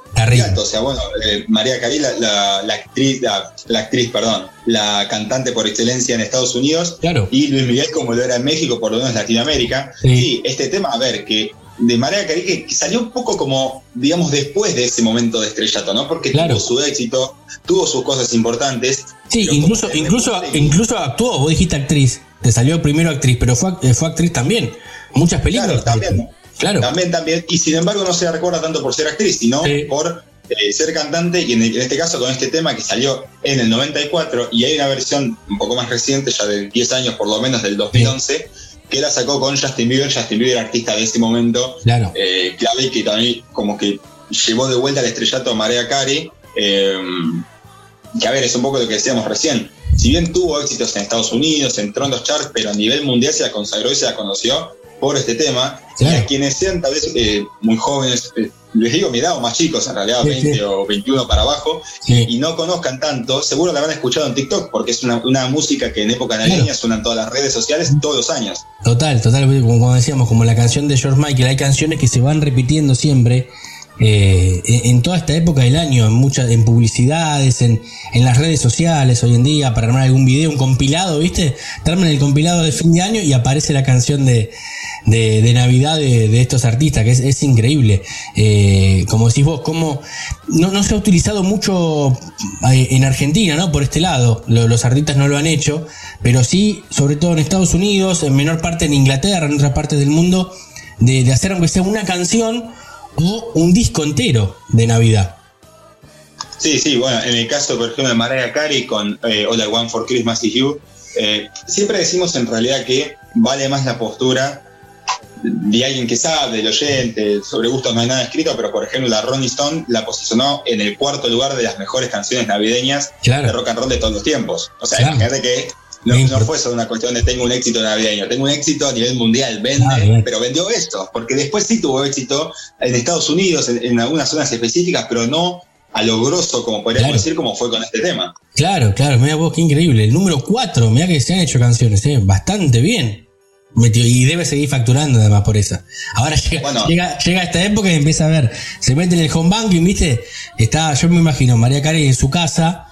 O sea, bueno, eh, María Carey, la, la- la actriz, la, la actriz, perdón, la cantante por excelencia en Estados Unidos, Claro. y Luis Miguel como lo era en México, por lo menos en Latinoamérica. Sí. Sí, este tema, a ver, que de María Carey que, salió un poco como, digamos, después de ese momento de estrellato, ¿no? Porque Claro. tuvo su éxito, tuvo sus cosas importantes. Sí, incluso, incluso, incluso actuó, vos dijiste actriz, te salió primero actriz, pero fue, eh, fue actriz también. Muchas películas. Claro, también. Claro. También, también. Y sin embargo no se la recuerda tanto por ser actriz, sino por eh, ser cantante y en, el- en este caso con este tema que salió en el 94 y hay una versión un poco más reciente, ya de 10 años por lo menos, del 2011, que la sacó con Justin Bieber, Justin Bieber artista de ese momento, Claro. eh, clave que también como que llevó de vuelta al estrellato a María Carey, eh, que a ver, es un poco lo que decíamos recién. Si bien tuvo éxitos en Estados Unidos, entró en los charts, pero a nivel mundial se la consagró y se la conoció por este tema. Claro. Y a quienes sean tal vez eh, muy jóvenes, eh, les digo mi edad o más chicos, en realidad Sí, 20 sí. o 21 para abajo, Sí. y no conozcan tanto, seguro la habrán escuchado en TikTok, porque es una, una música que en época navideña Claro. suena en todas las redes sociales todos los años. Total, total, como como decíamos, como la canción de George Michael, hay canciones que se van repitiendo siempre eh, en toda esta época del año, en muchas, en publicidades, en, en las redes sociales hoy en día, para armar algún video, un compilado, ¿viste? Te arman el compilado de fin de año y aparece la canción de, de, Navidad de, de estos artistas, que es, es increíble. Eh, como decís vos, como no, no se ha utilizado mucho eh, en Argentina, ¿no? Por este lado, Lo- los artistas no lo han hecho, pero sí, sobre todo en Estados Unidos, en menor parte en Inglaterra, en otras partes del mundo, de hacer aunque sea una canción o un disco entero de Navidad. Sí, sí, bueno, en el caso, por ejemplo, de Mariah Carey con eh, All I Want for Christmas is You, eh, siempre decimos en realidad que vale más la postura de alguien que sabe, del oyente, sobre gustos no hay nada escrito, pero por ejemplo la Rolling Stone la posicionó en el cuarto lugar de las mejores canciones navideñas Claro. de rock and roll de todos los tiempos. O sea, Claro. imagínate que no, no fue solo una cuestión de tengo un éxito navideño, tengo un éxito a nivel mundial, vende, claro. pero vendió esto, porque después sí tuvo éxito en Estados Unidos, en, en algunas zonas específicas, pero no a lo grosso, como podríamos Claro. decir, como fue con este tema. Claro, claro, mira vos, qué increíble. El número 4, mira que se han hecho canciones, ¿eh? bastante bien. Metió- Y debe seguir facturando además por esa. Ahora llega, Bueno. llega, llega esta época y empieza a ver, se mete en el home banking, ¿viste? Está, yo me imagino, María Carey en su casa,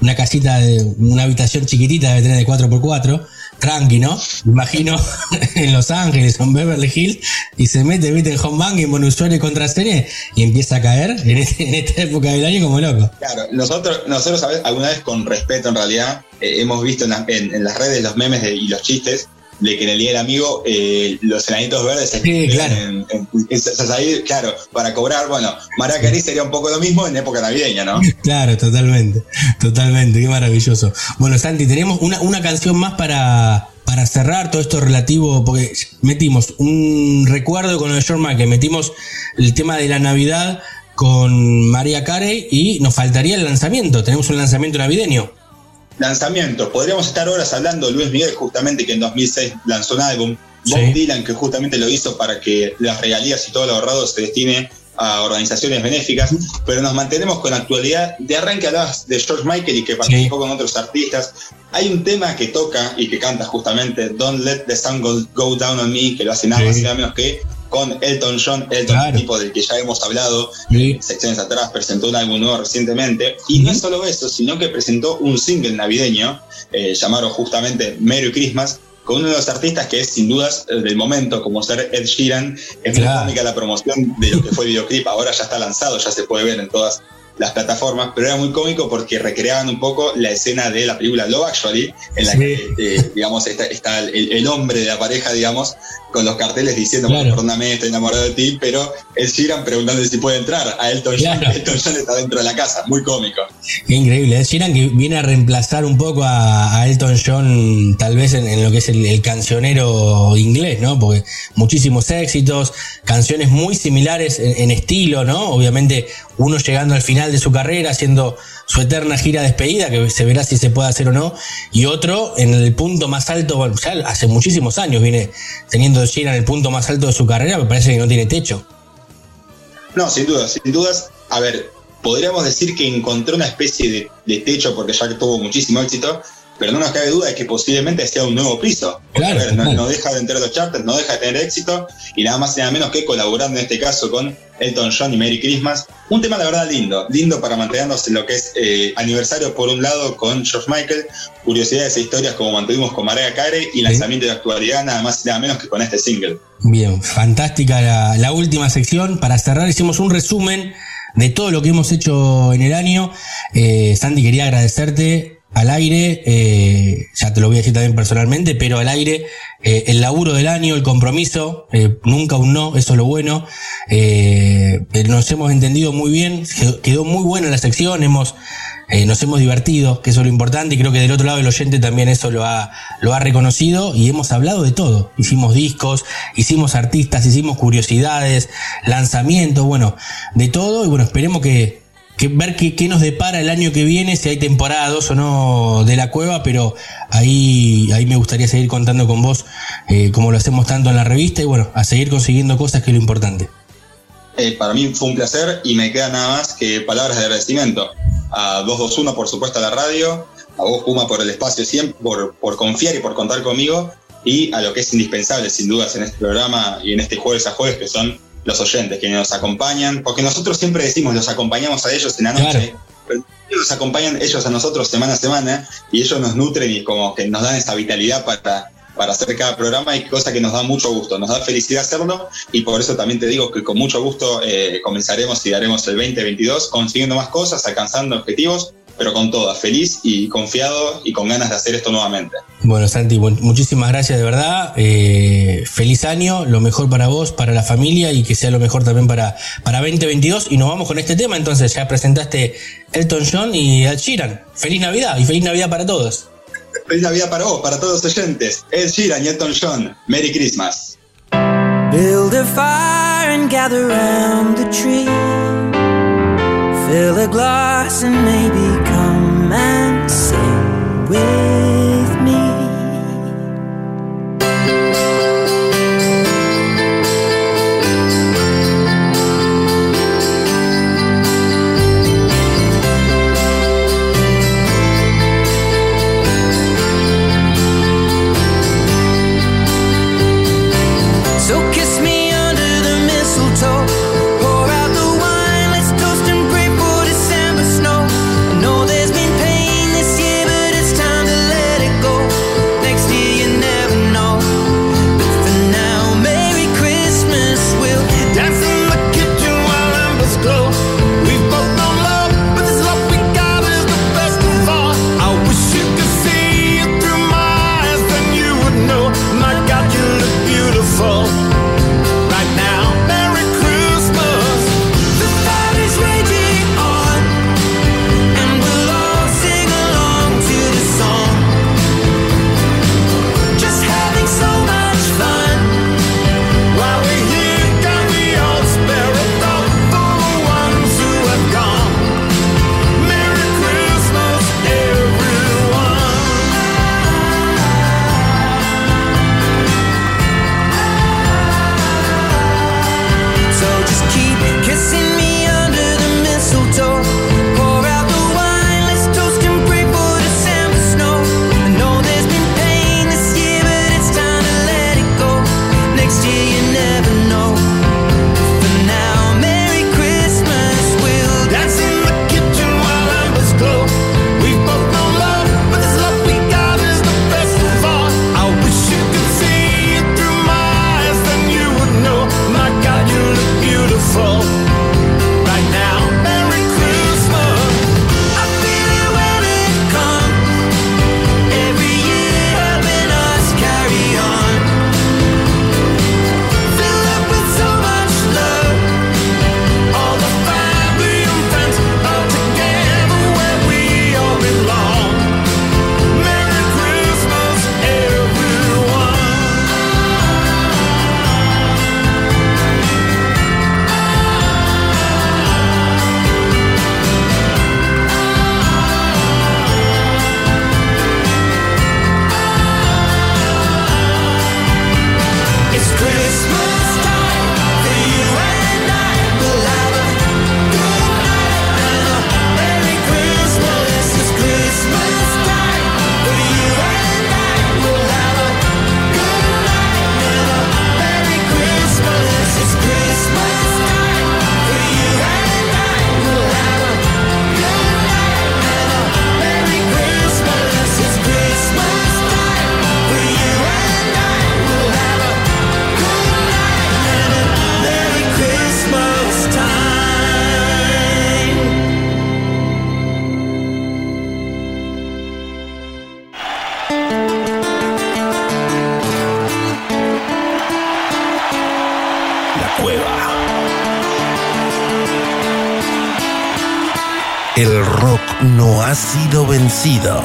una casita de una habitación chiquitita, debe tener de 4x4, tranqui, ¿no? Imagino en Los Ángeles o en Beverly Hills, y se mete, ¿viste? En home banking, pone usuario y contraseña y empieza a caer en, este- en esta época del año como loco. Claro, nosotros, nosotros alguna vez con respeto en realidad eh, hemos visto en, la- en las redes los memes de- y los chistes de que en el Día del Amigo eh, los enanitos verdes Sí, claro. en- claro, para cobrar, bueno, Mariah Carey sería un poco lo mismo en época navideña, ¿no? Claro, totalmente, totalmente, qué maravilloso. Bueno, Santi, tenemos una, una canción más para, para cerrar todo esto relativo, porque metimos un recuerdo con de George Michael, metimos el tema de la Navidad con María Carey y nos faltaría el lanzamiento, tenemos un lanzamiento navideño. Lanzamientos, podríamos estar horas hablando, Luis Miguel justamente que en 2006 lanzó un álbum, Bob Sí. Dylan que justamente lo hizo para que las regalías y todo lo ahorrado se destine a organizaciones benéficas, pero nos mantenemos con la actualidad. De arranque hablabas de George Michael y que participó con otros artistas. Hay un tema que toca y que canta justamente Don't Let the Sun Go, Go Down on Me, que lo hace nada más y nada menos que con Elton John, Elton, Claro. tipo del que ya hemos hablado Sí. en secciones atrás, presentó un álbum nuevo recientemente. Y no es solo eso, sino que presentó un single navideño eh, llamado justamente Merry Christmas, con uno de los artistas que es sin dudas eh, del momento, como ser Ed Sheeran. Es muy Claro. cómica la promoción de lo que fue el videoclip, ahora ya está lanzado, ya se puede ver en todas las plataformas, pero era muy cómico porque recreaban un poco la escena de la película Love Actually, en la Sí. que, eh, digamos, está, está el, el hombre de la pareja, digamos, con los carteles diciendo, Claro. bueno, perdóname, estoy enamorado de ti, pero Ed Sheeran preguntándole si puede entrar a Elton John, Claro. Elton John está dentro de la casa, muy cómico. Qué increíble, Ed Sheeran que viene a reemplazar un poco a, a Elton John, tal vez en, en lo que es el, el cancionero inglés, ¿no? Porque muchísimos éxitos, canciones muy similares en, en estilo, ¿no? Obviamente uno llegando al final de su carrera, haciendo su eterna gira despedida, que se verá si se puede hacer o no, y otro en el punto más alto, bueno, ya hace muchísimos años viene teniendo Sheeran el punto más alto de su carrera, me parece que no tiene techo. No, sin dudas, sin dudas. A ver, podríamos decir que encontró una especie de, de techo porque ya que tuvo muchísimo éxito, pero no nos cabe duda de que posiblemente sea un nuevo piso. Claro, ver, no, deja de entrar los charts, no deja de tener éxito y nada más y nada menos que colaborando en este caso con Elton John y Merry Christmas. Un tema, la verdad, lindo, lindo para mantenernos en lo que es eh, aniversario por un lado con George Michael, curiosidades e historias como mantuvimos con Mariah Carey y lanzamiento de actualidad nada más y nada menos que con este single. Bien, fantástica la, la última sección. Para cerrar hicimos un resumen de todo lo que hemos hecho en el año. Eh, Sandy, quería agradecerte al aire, eh, ya te lo voy a decir también personalmente, pero al aire, eh, el laburo del año, el compromiso, eh, nunca un no, eso es lo bueno. Eh, eh, nos hemos entendido muy bien, quedó- muy buena la sección, hemos, eh, nos hemos divertido, que eso es lo importante, y creo que del otro lado el oyente también eso lo ha, lo ha reconocido, y hemos hablado de todo. Hicimos discos, hicimos artistas, hicimos curiosidades, lanzamientos, bueno, de todo, y bueno, esperemos que, que ver qué, qué nos depara el año que viene, si hay temporada 2 o no de la cueva, pero ahí, ahí me gustaría seguir contando con vos, eh, como lo hacemos tanto en la revista, y bueno, a seguir consiguiendo cosas que es lo importante. Eh, para mí fue un placer y me queda nada más que palabras de agradecimiento. A 221, por supuesto, a la radio, a vos, Puma, por el espacio siempre, por, por confiar y por contar conmigo, y a lo que es indispensable, sin dudas, en este programa y en este jueves a jueves, que son los oyentes, quienes nos acompañan, porque nosotros siempre decimos, los acompañamos a ellos en la noche, pero nos acompañan ellos a nosotros semana a semana, y ellos nos nutren y como que nos dan esa vitalidad para, para hacer cada programa y cosa que nos da mucho gusto, nos da felicidad hacerlo y por eso también te digo que con mucho gusto eh, comenzaremos y daremos el 2022 consiguiendo más cosas, alcanzando objetivos, pero con todas, feliz y confiado y con ganas de hacer esto nuevamente. Bueno, Santi, mu- muchísimas gracias de verdad. Eh, feliz año, lo mejor para vos, para la familia y que sea lo mejor también para, para 2022. Y nos vamos con este tema. Entonces, ya presentaste Elton John y Ed Sheeran. Feliz Navidad y feliz Navidad para todos. Feliz Navidad para vos, para todos los oyentes. Ed Sheeran y Elton John. Merry Christmas. Build a fire and gather round the tree. Fill a glass and maybe ha sido vencido.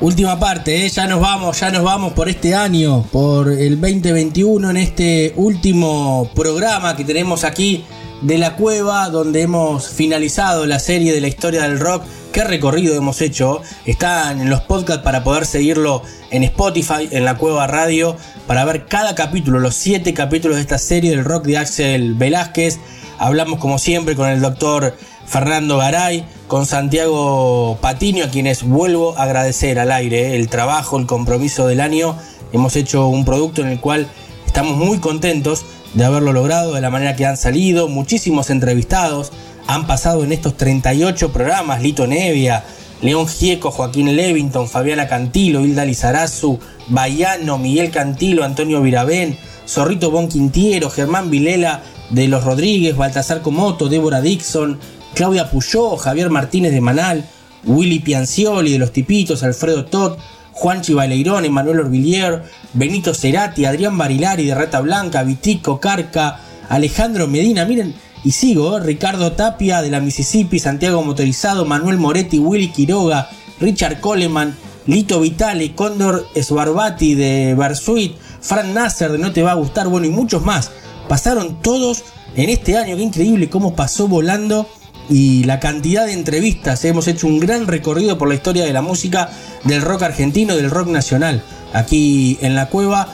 Última parte, ¿eh? ya nos vamos, ya nos vamos por este año, por el 2021, en este último programa que tenemos aquí de la cueva, donde hemos finalizado la serie de la historia del rock. Qué recorrido hemos hecho. Están en los podcasts para poder seguirlo en Spotify, en la cueva radio, para ver cada capítulo, los siete capítulos de esta serie del rock de Axel Velázquez. Hablamos como siempre con el doctor Fernando Garay, con Santiago Patiño, a quienes vuelvo a agradecer al aire eh, el trabajo, el compromiso del año. Hemos hecho un producto en el cual estamos muy contentos de haberlo logrado, de la manera que han salido, muchísimos entrevistados, han pasado en estos 38 programas, Lito Nevia, León Gieco, Joaquín Levington, Fabiana Cantilo, Hilda Lizarazu, Bayano, Miguel Cantilo, Antonio Virabén, Zorrito Bon Quintiero, Germán Vilela de los Rodríguez, Baltasar Comoto, Débora Dixon, Claudia Puyó, Javier Martínez de Manal, Willy Piancioli de Los Tipitos, Alfredo Todd, Juanchi Baleirón, Emanuel Orvillier, Benito Cerati, Adrián Barilari de Rata Blanca, Vitico Carca, Alejandro Medina, miren, y sigo, ¿eh? Ricardo Tapia de la Mississippi, Santiago Motorizado, Manuel Moretti, Willy Quiroga, Richard Coleman, Lito Vitale, Cóndor Esbarbati de Bersuit, Fran Nasser de No Te Va a Gustar, bueno, y muchos más. Pasaron todos en este año, qué increíble cómo pasó volando y la cantidad de entrevistas. Hemos hecho un gran recorrido por la historia de la música, del rock argentino, del rock nacional. Aquí en la cueva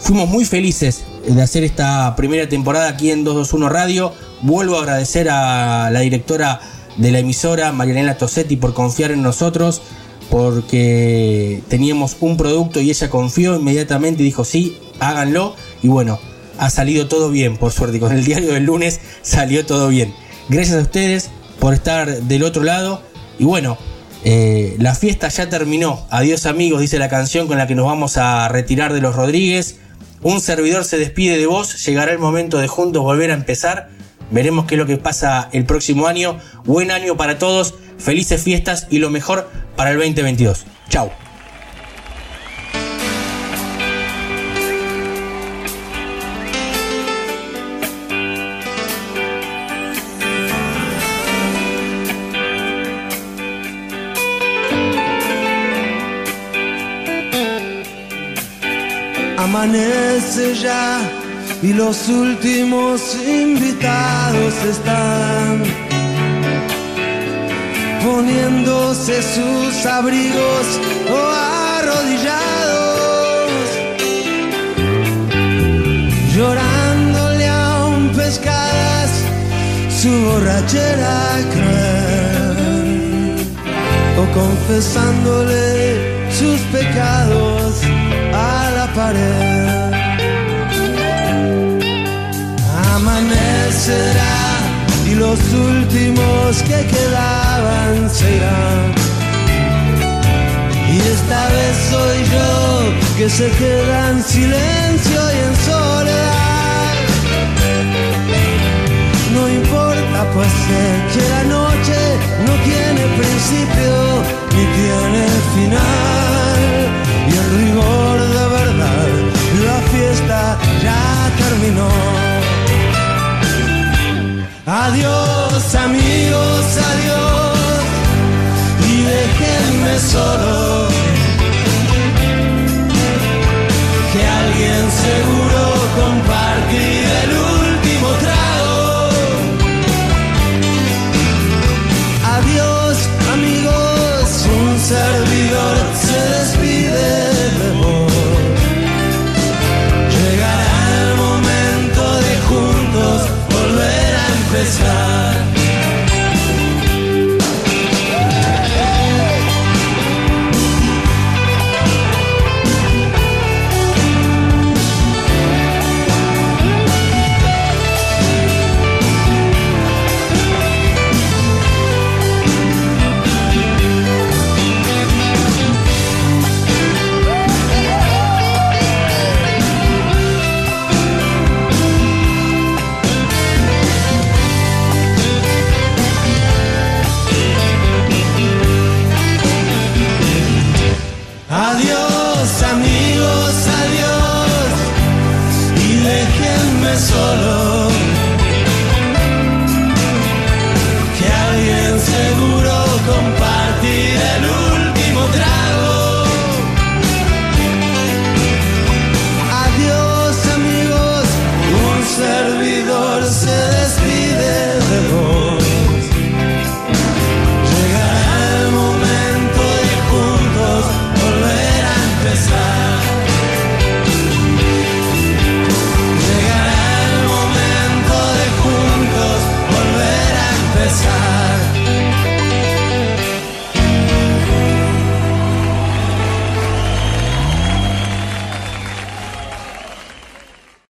fuimos muy felices de hacer esta primera temporada aquí en 221 Radio. Vuelvo a agradecer a la directora de la emisora, Marianela Tosetti, por confiar en nosotros, porque teníamos un producto y ella confió inmediatamente y dijo sí, háganlo. Y bueno, ha salido todo bien, por suerte. Con el diario del lunes salió todo bien. Gracias a ustedes por estar del otro lado. Y bueno, eh, la fiesta ya terminó. Adiós amigos, dice la canción con la que nos vamos a retirar de los Rodríguez. Un servidor se despide de vos. Llegará el momento de juntos volver a empezar. Veremos qué es lo que pasa el próximo año. Buen año para todos. Felices fiestas y lo mejor para el 2022. Chao. Amanece ya y los últimos invitados están poniéndose sus abrigos o arrodillados, llorándole a un pescadas su borrachera cruel o confesándole sus pecados a la pared. Y los últimos que quedaban se irán. Y esta vez soy yo que se queda en silencio y en soledad. No importa, pues sé que la noche no tiene principio ni tiene final. Y el rigor de verdad, la fiesta ya terminó. Adiós amigos, adiós y déjenme solo. Que alguien seguro Llegará el